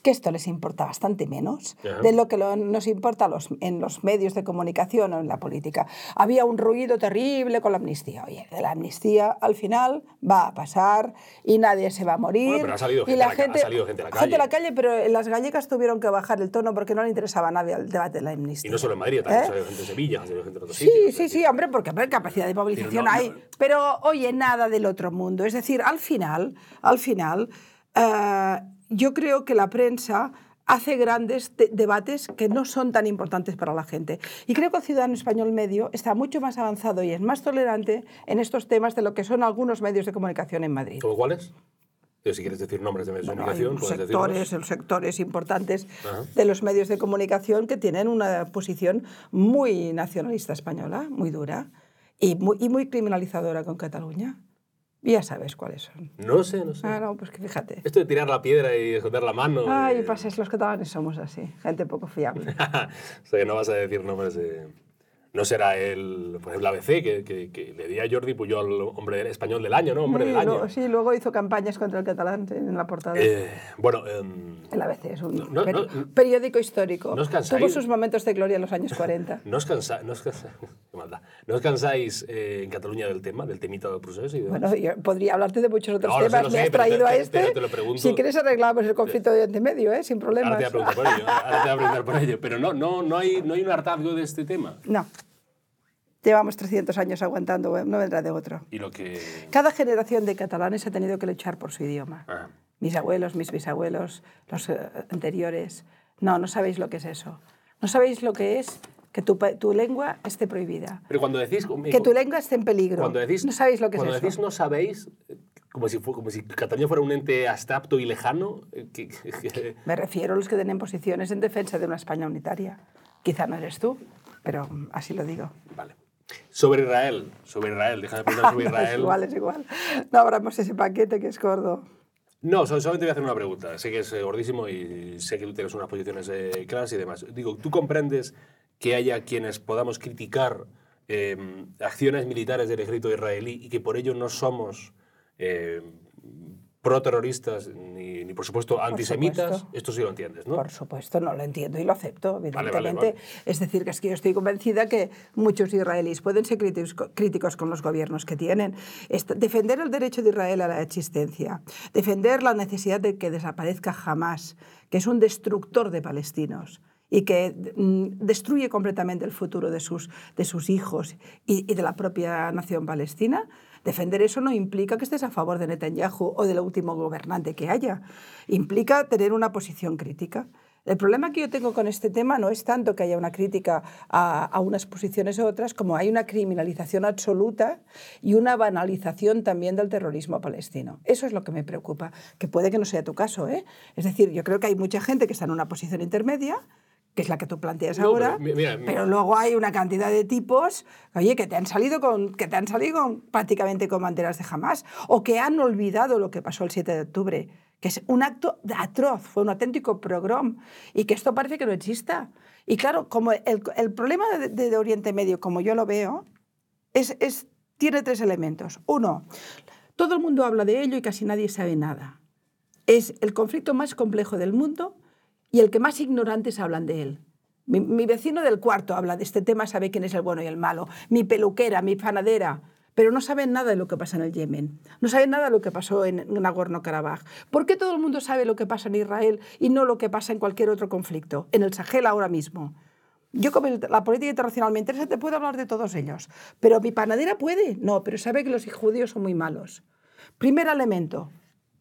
que esto les importa bastante menos Ajá. de lo que lo- nos importa a los, en los medios de comunicación o en la política. Había un ruido terrible con la amnistía. Oye, de la amnistía al final va a pasar y nadie se va a morir. Bueno, pero ha salido y gente la ca- ha gente, salido gente a la Gente a la calle. pero las gallegas tuvieron que bajar el tono porque no le interesaba a nadie el debate de la amnistía. Y no solo en Madrid, también ¿Eh? ha salido gente en Sevilla, ha salido gente en otros Sí, sitios. sí, sí, hombre, porque hombre, capacidad de movilización no, no. hay. Pero, oye, nada del otro mundo. Es decir, al final, al final, eh, yo creo que la prensa hace grandes de- debates que no son tan importantes para la gente. Y creo que el ciudadano español medio está mucho más avanzado y es más tolerante en estos temas de lo que son algunos medios de comunicación en Madrid. ¿Como cuáles? Si quieres decir nombres de medios de Bueno, hay comunicación, puedes sectores, decirlos. los sectores importantes Ajá. de los medios de comunicación que tienen una posición muy nacionalista española, muy dura y muy, y muy criminalizadora con Cataluña. Ya sabes cuáles son. No sé, no sé. Ah, no, pues que fíjate. Esto de tirar la piedra y esconder la mano. Ay, eh, pases, los catalanes somos así, gente poco fiable. o sea, que no vas a decir nombres de, No será el, por ejemplo, ABC, que, que, que le di a Jordi Puyol hombre español del año, ¿no? Hombre Sí, del año. luego, sí, luego hizo campañas contra el catalán en la portada. Eh, bueno, em, el ABC es un no, peri- no, periódico histórico. ¿no os cansáis? Tuvo sus momentos de gloria en los años 40. ¿no os, cansa- no os cansa- qué maldad. ¿No os cansáis eh, en Cataluña del tema, del temita del proceso? Y demás? Bueno, yo podría hablarte de muchos otros No, sé, temas. lo Me sé, has te- traído a te- este. pero te lo pregunto. Si quieres arreglamos el conflicto de Oriente Medio, ¿eh? sin problemas. Ahora te voy a preguntar por ello. Ahora te voy a preguntar por ello. Pero no, no, no, hay, no hay un hartazgo de este tema. No. Llevamos 300 años aguantando, no vendrá de otro. Y lo que... Cada generación de catalanes ha tenido que luchar por su idioma. Ah. Mis abuelos, mis bisabuelos, los eh, anteriores. No, no sabéis lo que es eso. No sabéis lo que es que tu, tu lengua esté prohibida. Pero cuando decís... Que tu lengua esté en peligro. Cuando decís, no sabéis lo que es cuando eso. decís no sabéis, eh, como si, como si Cataluña fuera un ente abstracto y lejano, eh, que- que- Me refiero a los que tienen posiciones en defensa de una España unitaria. Quizá no eres tú, pero así lo digo. Vale. Sobre Israel, sobre Israel, déjame preguntar sobre No, es Israel. igual, es igual. No abramos ese paquete que es gordo. No, so- solamente voy a hacer una pregunta. Sé que es eh, gordísimo y sé que tú tienes unas posiciones eh, claras y demás. Digo, ¿tú comprendes que haya quienes podamos criticar eh, acciones militares del ejército israelí y que por ello no somos eh, pro-terroristas ni, ni, por supuesto, antisemitas? supuesto. Esto sí lo entiendes, ¿no? Por supuesto, no lo entiendo y lo acepto, vale, evidentemente. vale. Es decir, que es que yo estoy convencida que muchos israelíes pueden ser críticos, críticos con los gobiernos que tienen. Defender el derecho de Israel a la existencia, defender la necesidad de que desaparezca Hamas, que es un destructor de palestinos y que mm, destruye completamente el futuro de sus, de sus hijos y, y de la propia nación palestina, defender eso no implica que estés a favor de Netanyahu o del último gobernante que haya. Implica tener una posición crítica. El problema que yo tengo con este tema no es tanto que haya una crítica a, unas posiciones u otras, como hay una criminalización absoluta y una banalización también del terrorismo palestino. Eso es lo que me preocupa, que puede que no sea tu caso. ¿eh? Es decir, yo creo que hay mucha gente que está en una posición intermedia, que es la que tú planteas No, ahora, pero mira, luego hay una cantidad de tipos, oye, que te han salido con, que te han salido con- prácticamente con banderas de jamás, o que han olvidado lo que pasó el 7 de octubre, que es un acto atroz, fue un auténtico progrom, y que esto parece que no exista. Y claro, como el, el problema de, de Oriente Medio, como yo lo veo, es, es- tiene tres elementos. Uno, todo el mundo habla de ello y casi nadie sabe nada. Es el conflicto más complejo del mundo y el que más ignorantes hablan de él. Mi, vecino del cuarto habla de este tema, sabe quién es el bueno y el malo. Mi peluquera, mi panadera, pero no saben nada de lo que pasa en el Yemen. No saben nada de lo que pasó en Nagorno-Karabaj. ¿Por qué todo el mundo sabe lo que pasa en Israel y no lo que pasa en cualquier otro conflicto? En el Sahel ahora mismo. Yo como la política internacional me interesa, te puedo hablar de todos ellos. Pero mi panadera puede. No, pero sabe que los judíos son muy malos. Primer elemento.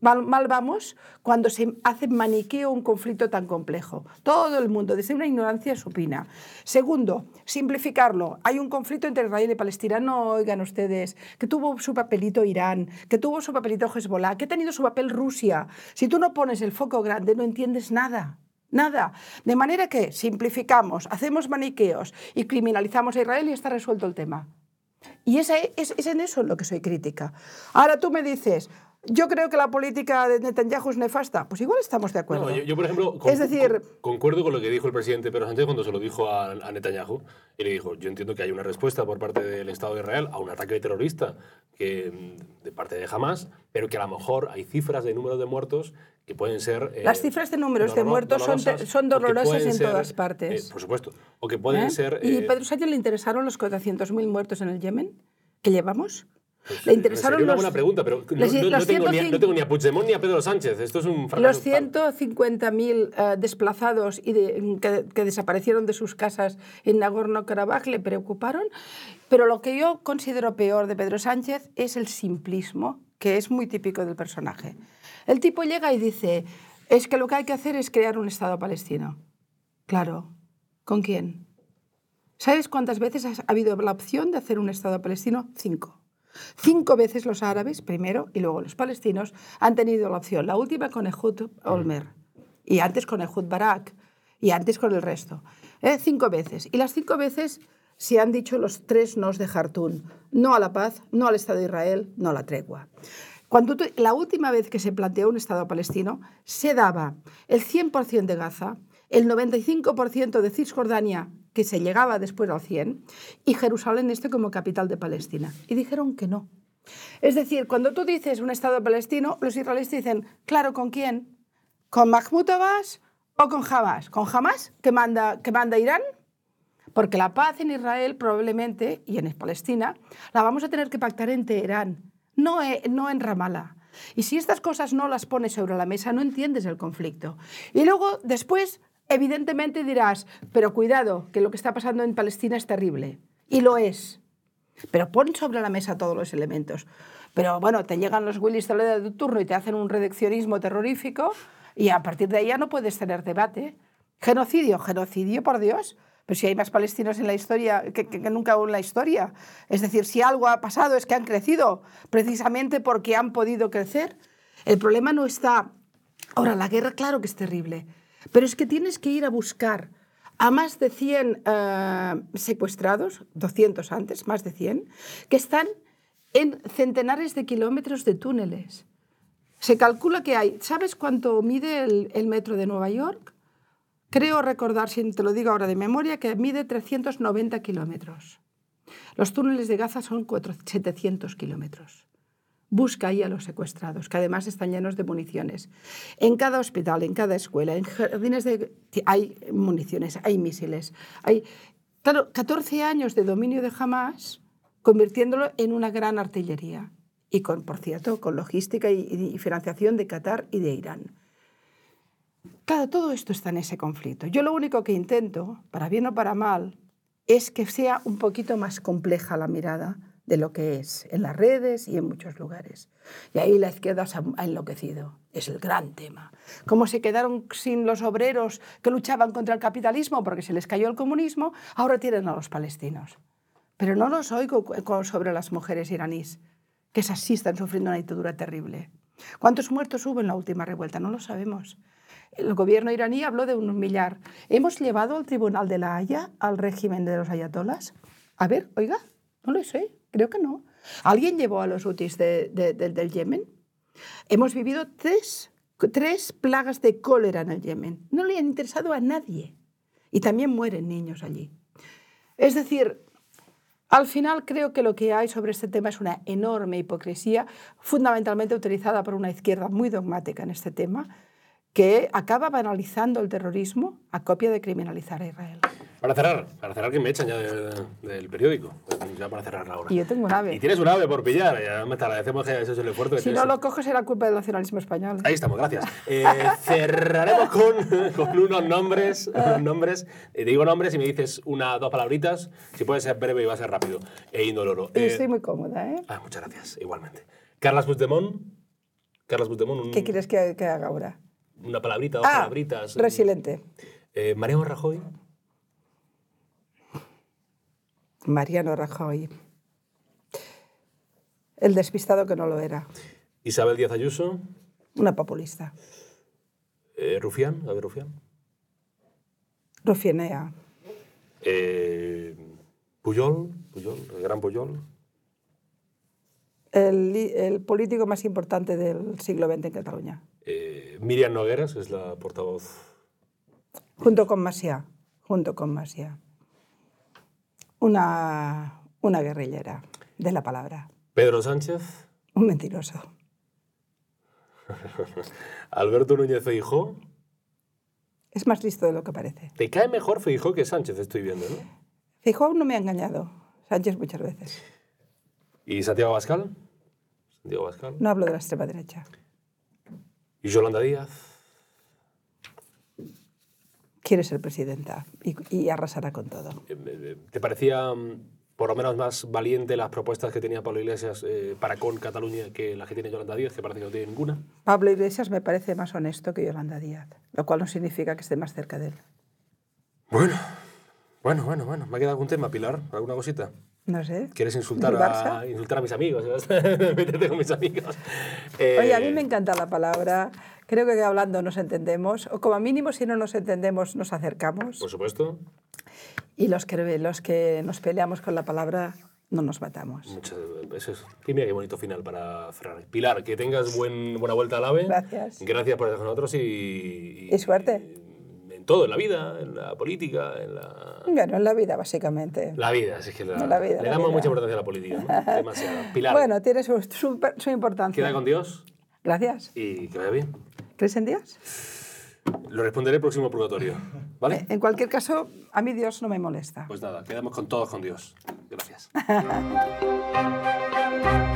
Mal, vamos cuando se hace maniqueo un conflicto tan complejo. Todo el mundo, desde una ignorancia supina. Segundo, simplificarlo. Hay un conflicto entre Israel y Palestina. No oigan ustedes que tuvo su papelito Irán, que tuvo su papelito Hezbollah, que ha tenido su papel Rusia. Si tú no pones el foco grande, no entiendes nada. Nada. De manera que simplificamos, hacemos maniqueos y criminalizamos a Israel y está resuelto el tema. Y esa es, es en eso en lo que soy crítica. Ahora tú me dices, yo creo que la política de Netanyahu es nefasta. Pues igual estamos de acuerdo. No, yo, yo, por ejemplo, con- Es decir- con- concuerdo con lo que dijo el presidente Pedro Sánchez cuando se lo dijo a, a Netanyahu. Y le dijo, yo entiendo que hay una respuesta por parte del Estado de Israel a un ataque terrorista que, mm, de parte de Hamas, pero que a lo mejor hay cifras de número de muertos que pueden ser... eh, Las cifras de números de muertos son son dolorosas en ser, todas partes. eh, por supuesto. O que pueden ¿Eh? ser... ¿Y eh, Pedro Sánchez le interesaron los 400.000 muertos en el Yemen que llevamos? Pues, ¿Le interesaron sería una los, buena pregunta, pero no, les- no- no los tengo ni, a- 105 no tengo ni a Puigdemont ni a Pedro Sánchez. Esto es un. Los total. 150.000 eh, desplazados y de- que, que desaparecieron de sus casas en Nagorno-Karabaj le preocuparon, pero lo que yo considero peor de Pedro Sánchez es el simplismo, que es muy típico del personaje. El tipo llega y dice, es que lo que hay que hacer es crear un Estado palestino. Claro, ¿con quién? ¿Sabes cuántas veces ha habido la opción de hacer un Estado palestino? Cinco. Cinco veces los árabes, primero, y luego los palestinos, han tenido la opción. La última con Ehud Olmer, y antes con Ehud Barak, y antes con el resto. ¿Eh? Cinco veces. Y las cinco veces se han dicho los tres nos de Jartún. No a la paz, no al Estado de Israel, no a la tregua. Cuando la última vez que se planteó un Estado palestino, se daba el 100% de Gaza, el 95% de Cisjordania que se llegaba después al 100, y Jerusalén este como capital de Palestina. Y dijeron que no. Es decir, cuando tú dices un Estado palestino, los israelíes dicen, claro, ¿con quién? ¿Con Mahmoud Abbas o con Hamas? ¿Con Hamas, que manda, que manda Irán? Porque la paz en Israel probablemente, y en Palestina, la vamos a tener que pactar en Teherán, no, e, no en Ramallah. Y si estas cosas no las pones sobre la mesa, no entiendes el conflicto. Y luego, después, evidentemente dirás, pero cuidado, que lo que está pasando en Palestina es terrible. Y lo es. Pero pon sobre la mesa todos los elementos. Pero bueno, te llegan los Willis Toledo de turno y te hacen un redaccionismo terrorífico y a partir de ahí ya no puedes tener debate. Genocidio, genocidio, por Dios. Pero si hay más palestinos en la historia que, que, nunca en la historia. Es decir, si algo ha pasado es que han crecido precisamente porque han podido crecer. El problema no está... Ahora, la guerra, claro que es terrible, pero es que tienes que ir a buscar a más de 100 uh, secuestrados, 200 antes, más de 100, que están en centenares de kilómetros de túneles. Se calcula que hay, ¿sabes cuánto mide el, metro de Nueva York? Creo recordar, si te lo digo ahora de memoria, que mide 390 kilómetros. Los túneles de Gaza son 700 kilómetros. Busca ahí a los secuestrados, que además están llenos de municiones. En cada hospital, en cada escuela, en jardines de... hay municiones, hay misiles. Hay, claro, 14 años de dominio de Hamas, convirtiéndolo en una gran artillería. Y, con, por cierto, con logística y, y financiación de Qatar y de Irán. Claro, todo esto está en ese conflicto. Yo lo único que intento, para bien o para mal, es que sea un poquito más compleja la mirada de lo que es en las redes y en muchos lugares. Y ahí la izquierda se ha enloquecido. Es el gran tema. Cómo se quedaron sin los obreros que luchaban contra el capitalismo porque se les cayó el comunismo, ahora tienen a los palestinos. Pero no los oigo sobre las mujeres iraníes, que esas sí están sufriendo una dictadura terrible. ¿Cuántos muertos hubo en la última revuelta? No lo sabemos. El gobierno iraní habló de un millar. ¿Hemos llevado al Tribunal de la Haya al régimen de los ayatolas? A ver, oiga, no lo sé, creo que no. ¿Alguien llevó a los hutis de, de, de, del Yemen? Hemos vivido tres, tres plagas de cólera en el Yemen. No le han interesado a nadie. Y también mueren niños allí. Es decir, al final creo que lo que hay sobre este tema es una enorme hipocresía, fundamentalmente utilizada por una izquierda muy dogmática en este tema, que acaba banalizando el terrorismo a copia de criminalizar a Israel. Para cerrar, para cerrar que me echan ya de, de, del periódico, ya para cerrar la hora. Y yo tengo un ave. Y tienes un ave por pillar, ya me te agradecemos que hecho el esfuerzo. Si no lo coges será culpa del nacionalismo español. Ahí estamos, gracias. Eh, cerraremos con, con, unos nombres, unos nombres. Eh, te digo nombres y me dices una, dos palabritas, si puede ser breve y va a ser rápido e indoloro. Eh, Estoy muy cómoda, ¿eh? Ah, muchas gracias, igualmente. Carlas Puigdemont. Carlas Puigdemont. Un... ¿Qué quieres que, que haga ahora? Una palabrita, dos ah, palabritas. Resiliente. Eh, Mariano Rajoy. Mariano Rajoy. El despistado que no lo era. Isabel Díaz Ayuso. Una populista. Eh, Rufián, a ver, Rufián. Rufianea. Eh, Puyol, Puyol, el gran Puyol. El, el, político más importante del siglo XX en Cataluña. Eh, Miriam Nogueras es la portavoz. Junto con Masia, junto con Masia. Una, una guerrillera de la palabra. Pedro Sánchez. Un mentiroso. Alberto Núñez Feijó. Es más listo de lo que parece. Te cae mejor Feijó que Sánchez, estoy viendo, ¿no? Feijó aún no me ha engañado. Sánchez muchas veces. ¿Y Santiago Bascal? Santiago Bascal. No hablo de la extrema derecha. ¿Y Yolanda Díaz? Quiere ser presidenta y, y arrasará con todo. ¿Te parecía por lo menos más valiente las propuestas que tenía Pablo Iglesias eh, para con Cataluña que las que tiene Yolanda Díaz, que parece que no tiene ninguna? Pablo Iglesias me parece más honesto que Yolanda Díaz, lo cual no significa que esté más cerca de él. Bueno, bueno, bueno, bueno. ¿Me ha quedado algún tema, Pilar? ¿Alguna cosita? No sé. ¿Quieres insultar, a, insultar a mis amigos? Métete con mis amigos. Eh... Oye, a mí me encanta la palabra. Creo que hablando nos entendemos. O como mínimo, si no nos entendemos, nos acercamos. Por supuesto. Y los que, los que nos peleamos con la palabra, no nos matamos. Muchas, eso es. Y mira qué bonito final para cerrar. Pilar, que tengas buen, buena vuelta al AVE. Gracias. Gracias por estar con nosotros y... Y, y suerte. Todo, en la vida, en la política, en la... Bueno, en la vida, básicamente. La vida, es que la- La vida, le damos mucha importancia a la política, ¿no? Demasiada. Pilar, Bueno, tiene su, su, su importancia. queda con Dios Gracias. y que vaya bien. ¿Crees en Dios? Lo responderé el próximo purgatorio, ¿vale? En cualquier caso, a mí Dios no me molesta. Pues nada, quedamos con todos con Dios. Gracias.